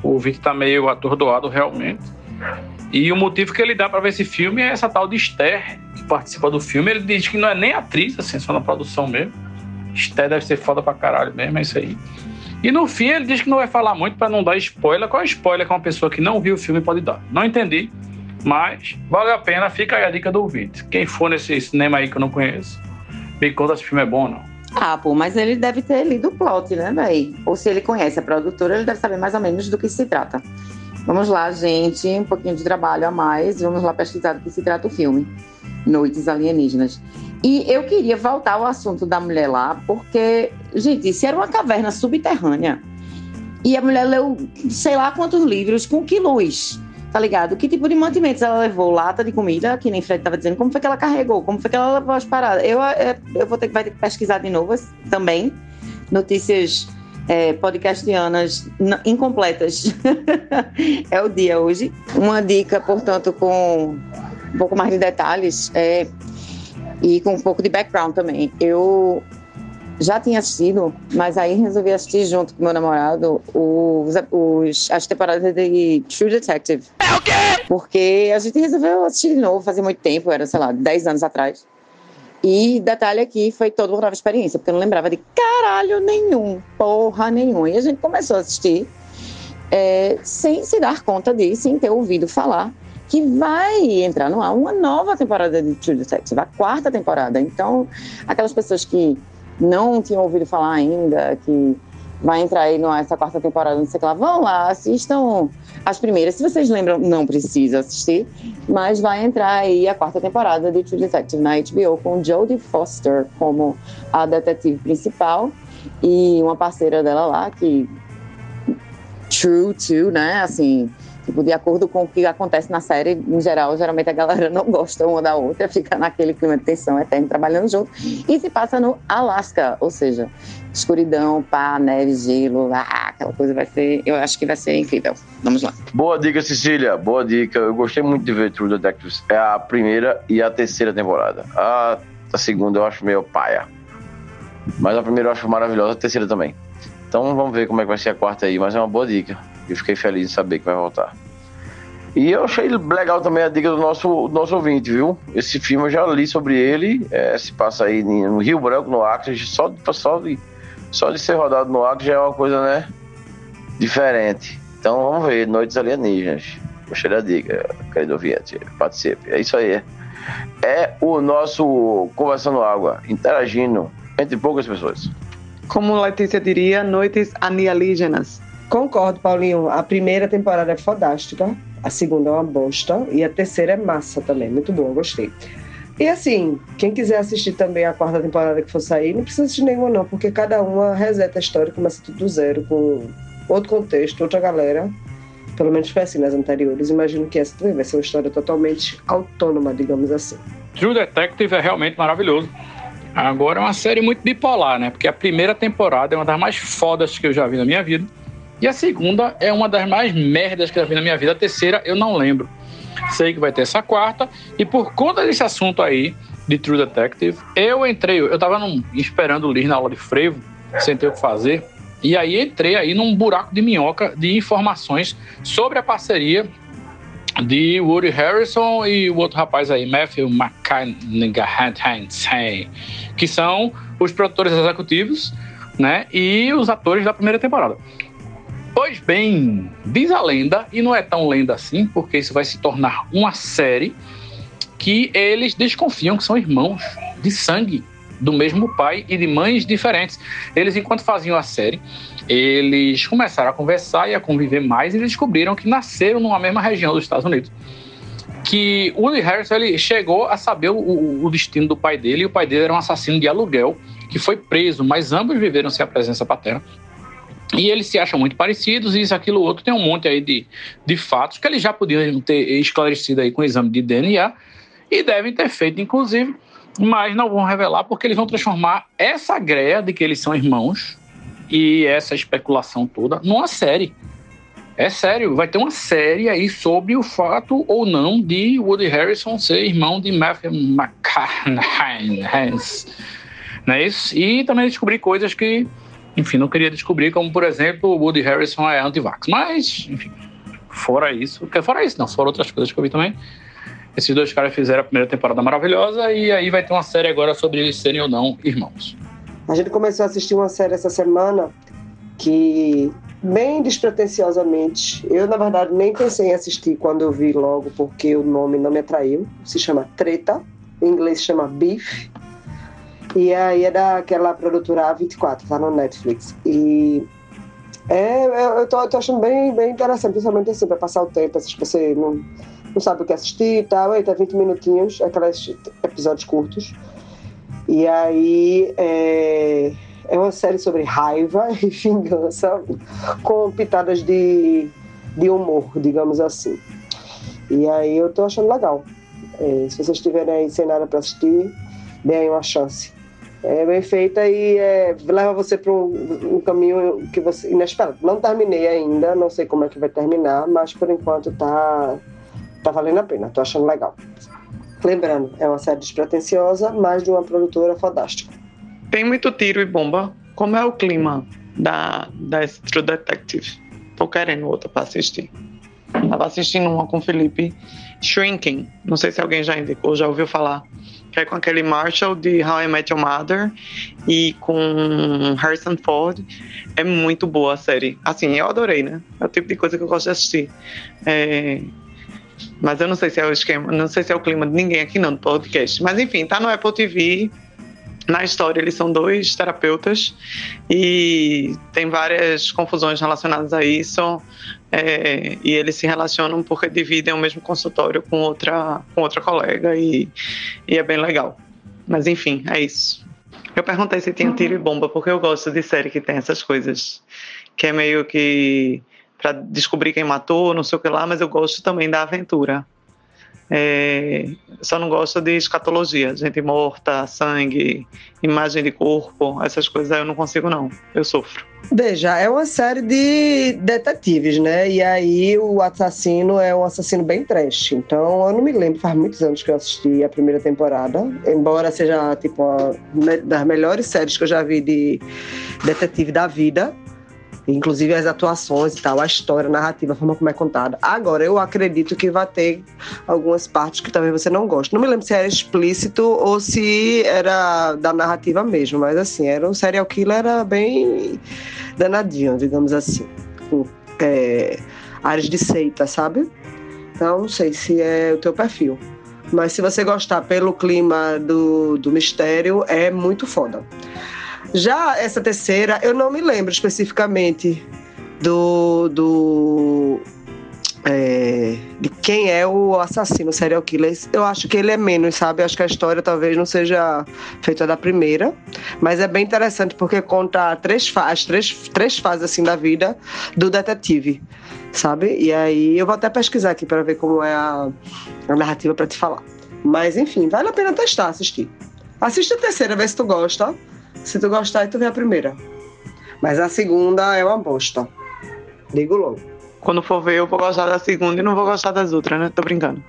O ouvinte tá meio atordoado realmente. E o motivo que ele dá para ver esse filme é essa tal de Esther, que participa do filme. Ele diz que não é nem atriz, assim, só na produção mesmo. Esther deve ser foda pra caralho mesmo, é isso aí. E no fim ele diz que não vai falar muito para não dar spoiler. Qual é spoiler que uma pessoa que não viu o filme pode dar? Não entendi, mas vale a pena, fica aí a dica do ouvinte. Quem for nesse cinema aí que eu não conheço, me conta o filme é bom não. Ah, pô, mas ele deve ter lido o plot, né, véi? Ou se ele conhece a produtora, ele deve saber mais ou menos do que se trata. Vamos lá, gente, um pouquinho de trabalho a mais. Vamos lá pesquisar do que se trata o filme. Noites Alienígenas. E eu queria voltar ao assunto da mulher lá, porque, gente, se era uma caverna subterrânea e a mulher leu sei lá quantos livros, com que luz? Tá ligado? Que tipo de mantimentos ela levou? Lata de comida, que nem Fred tava dizendo. Como foi que ela carregou? Como foi que ela levou as paradas? Eu, eu, eu vou ter, vai ter que pesquisar de novo também. Notícias é, podcastianas incompletas. *laughs* é o dia hoje. Uma dica, portanto, com um pouco mais de detalhes é, e com um pouco de background também. Eu já tinha assistido, mas aí resolvi assistir junto com meu namorado os, os, as temporadas de True Detective. É o quê? Porque a gente resolveu assistir de novo, fazia muito tempo, era, sei lá, 10 anos atrás. E detalhe aqui, foi toda uma nova experiência, porque eu não lembrava de caralho nenhum, porra nenhuma. E a gente começou a assistir é, sem se dar conta disso, sem ter ouvido falar que vai entrar no ar uma nova temporada de True Detective, a quarta temporada. Então, aquelas pessoas que não tinham ouvido falar ainda, que vai entrar aí nessa quarta temporada, não sei o que lá, vão lá, assistam as primeiras. Se vocês lembram, não precisa assistir, mas vai entrar aí a quarta temporada de True Detective na HBO com Jodie Foster como a detetive principal e uma parceira dela lá que true to, né, assim, Tipo, de acordo com o que acontece na série, em geral, geralmente a galera *laughs* não gosta uma da outra, fica naquele clima de tensão eterno trabalhando junto. E se passa no Alasca, ou seja, escuridão, pá, neve, gelo, ah, aquela coisa vai ser. Eu acho que vai ser incrível. Vamos lá. Boa dica, Cecília. Boa dica. Eu gostei muito de ver True Detectives. É a primeira e a terceira temporada. A, a segunda eu acho meio paia. Mas a primeira eu acho maravilhosa, a terceira também. Então vamos ver como é que vai ser a quarta aí, mas é uma boa dica. Eu fiquei feliz de saber que vai voltar. E eu achei legal também a dica do nosso, do nosso ouvinte, viu? Esse filme eu já li sobre ele, é, se passa aí no Rio Branco, no Acre, só, só, de, só de ser rodado no Acre já é uma coisa, né? Diferente. Então vamos ver, Noites Alienígenas. Gostei da dica, querido ouvinte, participe. É isso aí. É o nosso Conversando Água, interagindo entre poucas pessoas. Como Letícia diria, Noites Alienígenas. Concordo, Paulinho. A primeira temporada é fodástica, a segunda é uma bosta e a terceira é massa também, muito boa, gostei. E assim, quem quiser assistir também a quarta temporada que for sair, não precisa assistir nenhuma não, porque cada uma reseta a história, começa tudo do zero, com outro contexto, outra galera. Pelo menos foi assim nas anteriores. Imagino que essa também vai ser uma história totalmente autônoma, digamos assim. True Detective é realmente maravilhoso. Agora é uma série muito bipolar, né? Porque a primeira temporada é uma das mais fodas que eu já vi na minha vida. E a segunda é uma das mais merdas que eu vi na minha vida. A terceira eu não lembro. Sei que vai ter essa quarta. E por conta desse assunto aí, de True Detective, eu entrei, eu tava num, esperando o Liz na aula de frevo, sem ter o que fazer. E aí entrei aí num buraco de minhoca de informações sobre a parceria de Woody Harrison e o outro rapaz aí, Matthew McConaughey, que são os produtores executivos, né, e os atores da primeira temporada. Pois bem, diz a lenda, e não é tão lenda assim, porque isso vai se tornar uma série que eles desconfiam que são irmãos de sangue. do mesmo pai e de mães diferentes. Eles, enquanto faziam a série, eles começaram a conversar e a conviver mais e descobriram que nasceram numa mesma região dos Estados Unidos. Que Woody Harrison ele chegou a saber o, o destino do pai dele, e o pai dele era um assassino de aluguel que foi preso, mas ambos viveram sem a presença paterna. E eles se acham muito parecidos, e isso, aquilo, outro. Tem um monte aí de, de fatos que eles já podiam ter esclarecido aí com o exame de DNA e devem ter feito, inclusive, mas não vão revelar porque eles vão transformar essa greia de que eles são irmãos e essa especulação toda numa série. É sério, vai ter uma série aí sobre o fato ou não de Woody Harrison ser irmão de Matthew McConaughey. *laughs* Não é isso? E também descobrir coisas que, enfim, não queria descobrir, como por exemplo, o Woody Harrison é anti-vax. Mas, enfim, fora isso, fora isso, não, fora outras coisas que eu vi também. Esses dois caras fizeram a primeira temporada maravilhosa e aí vai ter uma série agora sobre eles serem ou não irmãos. A gente começou a assistir uma série essa semana que, bem despretensiosamente, eu na verdade nem pensei em assistir quando eu vi logo, porque o nome não me atraiu. Se chama Treta, em inglês se chama Beef. E aí é daquela produtora A24, tá no Netflix. E é, eu tô, eu tô achando bem, bem interessante, principalmente assim, pra passar o tempo, assim, você não não sabe o que assistir e tal. Eita, 20 minutinhos, aqueles episódios curtos. E aí é, é uma série sobre raiva *laughs* e vingança, com pitadas de, de humor, digamos assim. E aí eu tô achando legal. É, se vocês estiverem aí sem nada para assistir, deem uma chance. É bem feita e é, leva você para um, um, caminho que você inesperado. Não terminei ainda, não sei como é que vai terminar, mas por enquanto tá tá valendo a pena, tô achando legal. Lembrando, é uma série despretensiosa, mas de uma produtora fantástica. Tem muito tiro e bomba. Como é o clima da, da True Detective? Tô querendo outra pra assistir. Tava assistindo uma com o Felipe, Shrinking. Não sei se alguém já indicou, já ouviu falar. É com aquele Marshall de How I Met Your Mother e com Harrison Ford. É muito boa a série. Assim, eu adorei, né? É o tipo de coisa que eu gosto de assistir. É, mas eu não sei se é o esquema, não sei se é o clima de ninguém aqui não, do podcast. Mas enfim, tá no Apple TV. Na história, eles são dois terapeutas e tem várias confusões relacionadas a isso. É, e eles se relacionam porque dividem o mesmo consultório com outra, com outra colega e, e é bem legal. Mas enfim, é isso. Eu perguntei se tinha tiro e bomba porque eu gosto de série que tem essas coisas. Que é meio que para descobrir quem matou, não sei o que lá, mas eu gosto também da aventura. É, só não gosto de escatologia, gente morta, sangue, imagem de corpo, essas coisas aí eu não consigo não, eu sofro. Veja, é uma série de detetives, né? E aí o assassino é um assassino bem trash. Então eu não me lembro, faz muitos anos que eu assisti a primeira temporada, embora seja tipo uma das melhores séries que eu já vi de detetive da vida inclusive as atuações e tal, a história, a narrativa, a forma como é contada. Agora, eu acredito que vai ter algumas partes que talvez você não goste. Não me lembro se era explícito ou se era da narrativa mesmo, mas assim, era um serial killer era bem danadinho, digamos assim. Com é, áreas de seita, sabe? Então, não sei se é o teu perfil. Mas se você gostar pelo clima do, do mistério, é muito foda. Já essa terceira, eu não me lembro especificamente do. do é, de quem é o assassino serial killer. Eu acho que ele é menos, sabe? Acho que a história talvez não seja feita da primeira, mas é bem interessante porque conta três as três, três fases assim da vida do detetive, sabe? E aí eu vou até pesquisar aqui para ver como é a, a narrativa para te falar. Mas enfim, vale a pena testar, assistir. Assiste a terceira, vê se tu gosta. Se tu gostar, tu vê a primeira. Mas a segunda é uma bosta. Digo logo. Quando for ver, eu vou gostar da segunda e não vou gostar das outras, né? Tô brincando.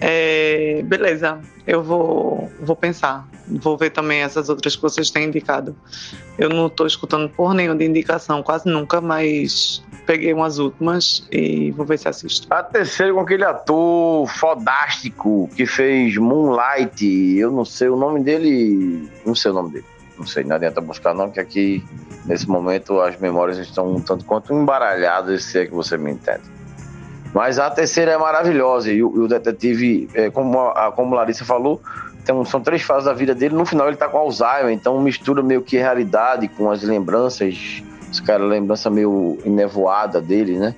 É, beleza, eu vou, vou pensar. Vou ver também essas outras que vocês têm indicado. Eu não tô escutando por nenhuma de indicação, quase nunca, mas peguei umas últimas e vou ver se assisto. A terceira com aquele ator fodástico que fez Moonlight. Eu não sei o nome dele. Não sei o nome dele não sei, não adianta buscar não, que aqui, nesse momento, as memórias estão um tanto quanto embaralhadas, se é que você me entende. Mas a terceira é maravilhosa, e o, o detetive, é, como, a, como Larissa falou, Então, são três fases da vida dele. No final, ele tá com Alzheimer, então mistura meio que realidade com as lembranças. Esse cara, lembrança meio enevoada dele, né?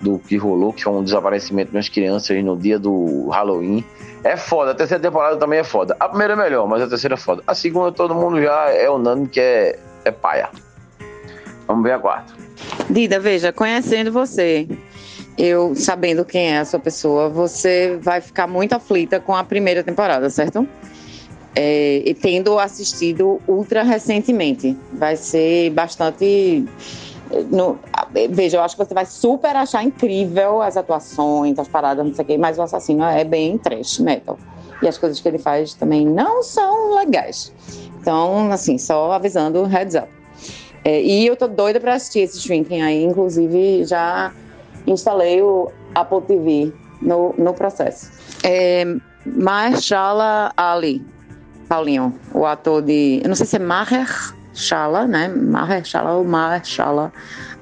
Do que rolou, que foi um desaparecimento de umas crianças no dia do Halloween. É foda, a terceira temporada também é foda. A primeira é melhor, mas a terceira é foda. A segunda, todo mundo já é unânime que é, é paia. Vamos ver a quarta. Dida, veja, conhecendo você, eu sabendo quem é a sua pessoa, você vai ficar muito aflita com a primeira temporada, certo? É, e tendo assistido ultra recentemente, vai ser bastante. No, veja, eu acho que você vai super achar incrível as atuações, as paradas, não sei o quê, mas o assassino é bem trash metal. E as coisas que ele faz também não são legais. Então, assim, só avisando, heads up. É, e eu tô doida para assistir esse streaming aí, inclusive já instalei o Apple TV no, no processo. É, Ali, Paulinho, o ator de. Eu não sei se é Mahershala, né? Mahershala ou Mahershala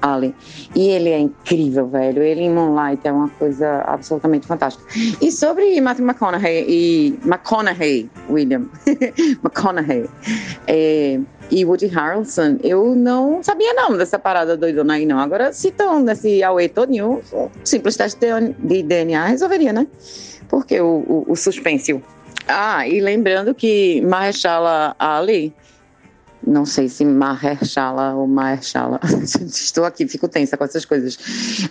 Ali. E ele é incrível, velho. Ele em Moonlight é uma coisa absolutamente fantástica. E sobre Matthew McConaughey e McConaughey, William, *laughs* McConaughey é, e Woody Harrelson, eu não sabia não dessa parada doidona aí não. Agora, se estão nesse AUE todinho, um simples teste de DNA resolveria, né? Porque o, o, o suspense. Ah, e lembrando que Mahershala Ali não sei se Mahershala ou Mahershala. *laughs* Estou aqui, fico tensa com essas coisas.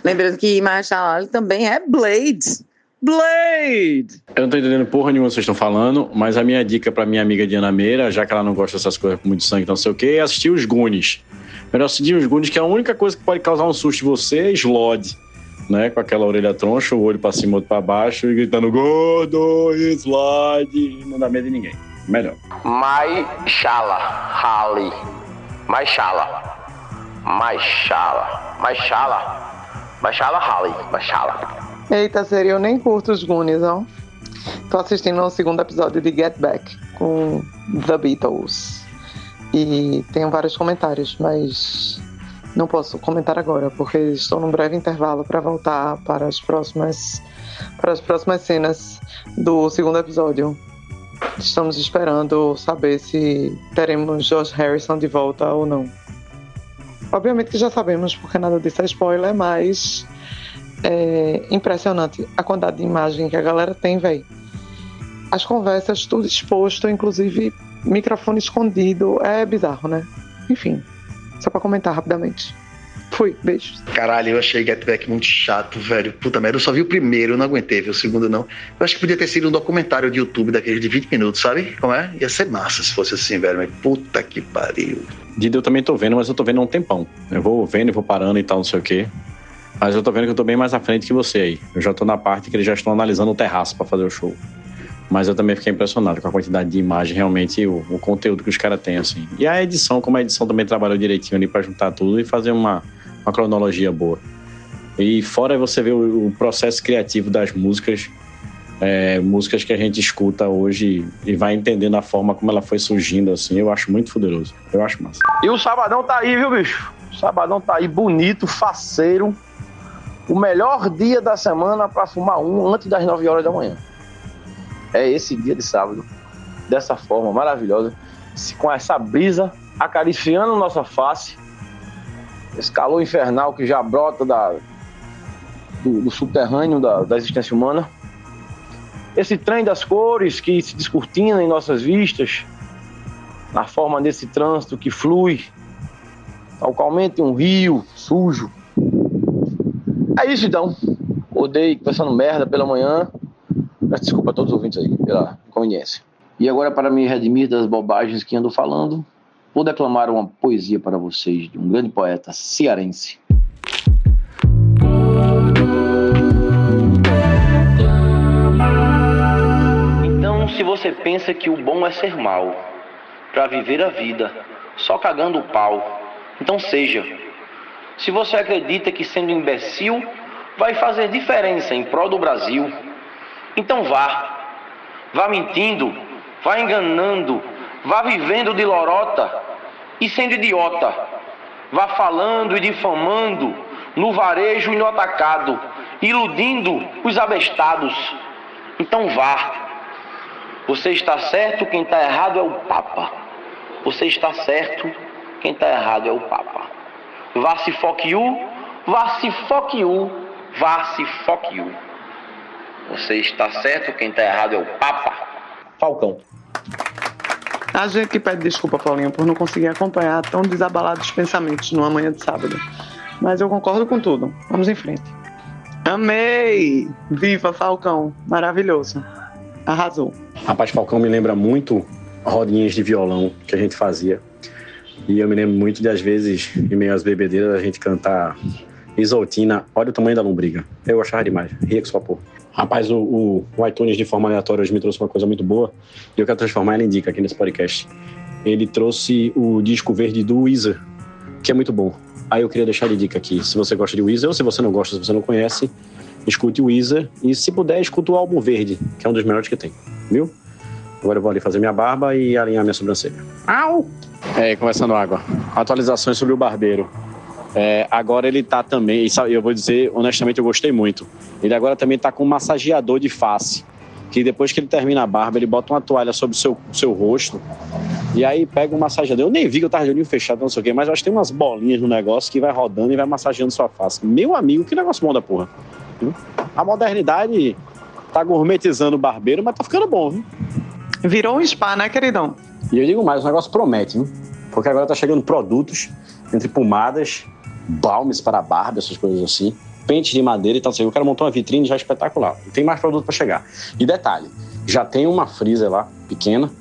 Lembrando que Mahershala também é Blade. Blade! Eu não tô entendendo porra nenhuma que vocês estão falando, mas a minha dica pra minha amiga Diana Meira, já que ela não gosta dessas coisas com muito sangue, não sei o quê, é assistir os Goonies. Melhor assistir os Goonies, que é a única coisa que pode causar um susto em você é Slod. Né, com aquela orelha troncha, o olho pra cima, outro pra baixo, e gritando gordo, slide, não dá medo de ninguém. Melhor. Maishala, Hali. Maishala. Maishala. Maishala. Maishala, Hali. Maishala. Eita, sério, eu nem curto os Goonies, não. Tô assistindo o segundo episódio de Get Back com The Beatles. E tenho vários comentários, mas não posso comentar agora, porque estou num breve intervalo para voltar para as próximas para as próximas cenas do segundo episódio. Estamos esperando saber se teremos Josh Harrison de volta ou não. Obviamente que já sabemos, porque nada disso é spoiler, mas é impressionante a quantidade de imagem que a galera tem, velho. As conversas, tudo exposto, inclusive microfone escondido, é bizarro, né? Enfim, só pra comentar rapidamente. Fui, beijos. Caralho, eu achei Get Back muito chato, velho. Puta merda, eu só vi o primeiro, eu não aguentei, viu? O segundo não. Eu acho que podia ter sido um documentário de YouTube daqueles de 20 minutos, sabe? Como é? Ia ser massa se fosse assim, velho. Mas puta que pariu. Dida eu também tô vendo, mas eu tô vendo há um tempão. Eu vou vendo e vou parando e tal, não sei o quê. Mas eu tô vendo que eu tô bem mais à frente que você aí. Eu já tô na parte que eles já estão analisando o terraço para fazer o show. Mas eu também fiquei impressionado com a quantidade de imagem, realmente, o, o conteúdo que os caras têm, assim. E a edição, como a edição também trabalhou direitinho ali pra juntar tudo e fazer uma, uma cronologia boa. E fora você ver o, o processo criativo das músicas, é, músicas que a gente escuta hoje e vai entendendo a forma como ela foi surgindo, assim, eu acho muito poderoso. Eu acho massa. E o Sabadão tá aí, viu, bicho? O Sabadão tá aí bonito, faceiro. O melhor dia da semana para fumar um antes das 9 horas da manhã. É esse dia de sábado. Dessa forma maravilhosa. Com essa brisa acariciando nossa face. Esse calor infernal que já brota da, do, do subterrâneo da, da existência humana. Esse trem das cores que se descortina em nossas vistas. Na forma desse trânsito que flui. Talmente um rio sujo. É isso então. Odeio pensando merda pela manhã. Peço desculpa a todos os ouvintes aí pela inconveniência. E agora, para me redimir das bobagens que ando falando, vou declamar uma poesia para vocês de um grande poeta cearense. Então, se você pensa que o bom é ser mal, para viver a vida só cagando o pau, então seja. Se você acredita que sendo imbecil vai fazer diferença em prol do Brasil, então vá. Vá mentindo, vá enganando, vá vivendo de lorota e sendo idiota. Vá falando e difamando no varejo e no atacado, iludindo os abestados. Então vá. Você está certo, quem está errado é o Papa. Você está certo, quem está errado é o Papa. Vá se you, vá se you, vá se you. Você está certo, quem está errado é o Papa. Falcão. A gente que pede desculpa, Paulinho, por não conseguir acompanhar tão desabalados os pensamentos numa manhã de sábado. Mas eu concordo com tudo. Vamos em frente. Amei! Viva Falcão! Maravilhoso. Arrasou. Rapaz, Falcão me lembra muito rodinhas de violão que a gente fazia. E eu me lembro muito de, às vezes, em meio às bebedeiras, a gente cantar Isoltina, olha o tamanho da lombriga. Eu achava demais, ria com sua porra. Rapaz, o, o, o iTunes de forma aleatória hoje me trouxe uma coisa muito boa e eu quero transformar ela em dica aqui nesse podcast. Ele trouxe o disco verde do Weezer, que é muito bom. Aí eu queria deixar de dica aqui. Se você gosta de Weezer ou se você não gosta, se você não conhece, escute o Weezer e se puder, escute o álbum verde, que é um dos melhores que tem, viu? Agora eu vou ali fazer minha barba e alinhar minha sobrancelha. Au! É, conversando água. Atualizações sobre o barbeiro. É, agora ele tá também, e eu vou dizer, honestamente, eu gostei muito. Ele agora também tá com um massageador de face. Que depois que ele termina a barba, ele bota uma toalha sobre o seu, seu rosto. E aí pega um massageador. Eu nem vi que eu tava de olho fechado, não sei o quê, mas eu acho que tem umas bolinhas no negócio que vai rodando e vai massageando sua face. Meu amigo, que negócio bom da porra. Viu? A modernidade tá gourmetizando o barbeiro, mas tá ficando bom, viu? Virou um spa, né, queridão? E eu digo mais, o negócio promete, viu? Porque agora tá chegando produtos entre pomadas, balmes para barba, essas coisas assim, pentes de madeira e tal. Assim, o cara montou uma vitrine já espetacular. Tem mais produto para chegar. E detalhe, já tem uma freezer lá, pequena,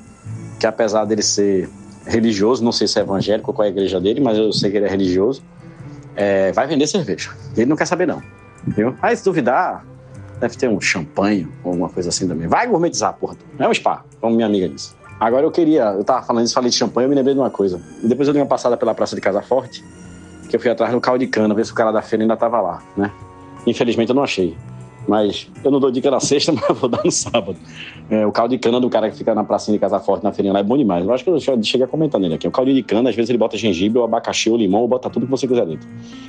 que apesar dele ser religioso, não sei se é evangélico qual é a igreja dele, mas eu sei que ele é religioso, é, vai vender cerveja. Ele não quer saber não, viu? Aí se duvidar, deve ter um champanhe ou alguma coisa assim também. Vai gourmetizar, porra. É um spa, como minha amiga disse. Agora eu queria, eu tava falando isso, falei de champanhe, eu me lembrei de uma coisa. E depois eu dei uma passada pela Praça de Casa Forte, que eu fui atrás do caldo de cana, ver se o cara da feira ainda tava lá, né? Infelizmente eu não achei. Mas eu não dou dica na sexta, *laughs* mas vou dar no sábado. É, o caldo de cana do cara que fica na pracinha de Casa Forte, na feirinha lá, é bom demais. Eu acho que eu cheguei a comentar nele aqui. O caldo de cana, às vezes ele bota gengibre, ou abacaxi, ou limão, ou bota tudo que você quiser dentro.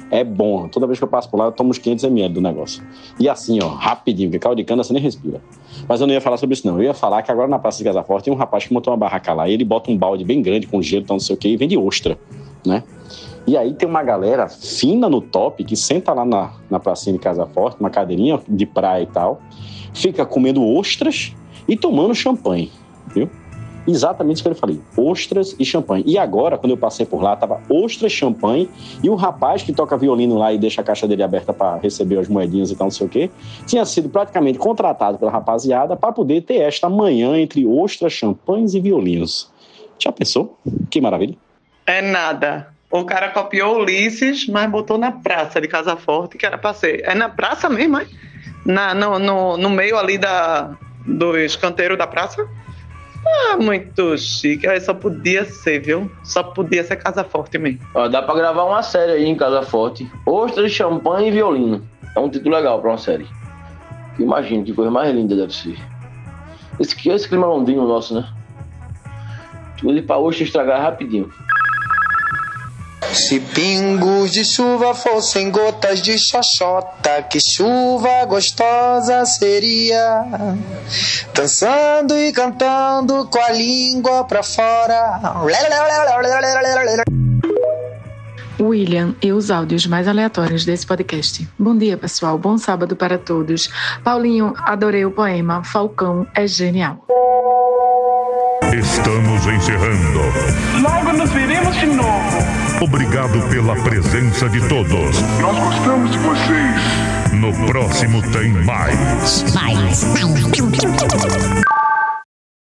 É bom. Toda vez que eu passo por lá, eu tomo uns 500ml do negócio. E assim, ó, rapidinho, porque caldo de cana você nem respira. Mas eu não ia falar sobre isso, não. Eu ia falar que agora na Praça de Casa Forte tem um rapaz que montou uma barraca lá, e ele bota um balde bem grande com gelo, então não sei o que, e vende ostra, né? E aí tem uma galera fina no top que senta lá na, na pracinha de Casa Forte, uma cadeirinha de praia e tal, fica comendo ostras e tomando champanhe, viu? Exatamente isso que eu falei, ostras e champanhe. E agora, quando eu passei por lá, tava ostras, champanhe e o rapaz que toca violino lá e deixa a caixa dele aberta para receber as moedinhas e tal, não sei o quê, tinha sido praticamente contratado pela rapaziada para poder ter esta manhã entre ostras, champanhes e violinos. Já pensou? Que maravilha. É nada. O cara copiou Ulisses, mas botou na praça de Casa Forte, que era pra ser. É na praça mesmo, é? Na, no, no, no meio ali da, dos canteiros da praça? Ah, muito chique. Aí só podia ser, viu? Só podia ser Casa Forte mesmo. Ó, dá pra gravar uma série aí em Casa Forte. Ostras, champanhe e violino. É um título legal pra uma série. Imagina que coisa mais linda deve ser. Esse, esse clima londrino nosso, né? Tudo pra ostra estragar rapidinho. Se pingos de chuva fossem gotas de xoxota, que chuva gostosa seria. Dançando e cantando com a língua pra fora. William e os áudios mais aleatórios desse podcast. Bom dia, pessoal. Bom sábado para todos. Paulinho, adorei o poema. Falcão é genial. Estamos encerrando. Logo nos veremos de novo. Obrigado pela presença de todos. Nós gostamos de vocês. No próximo tem mais. Mais.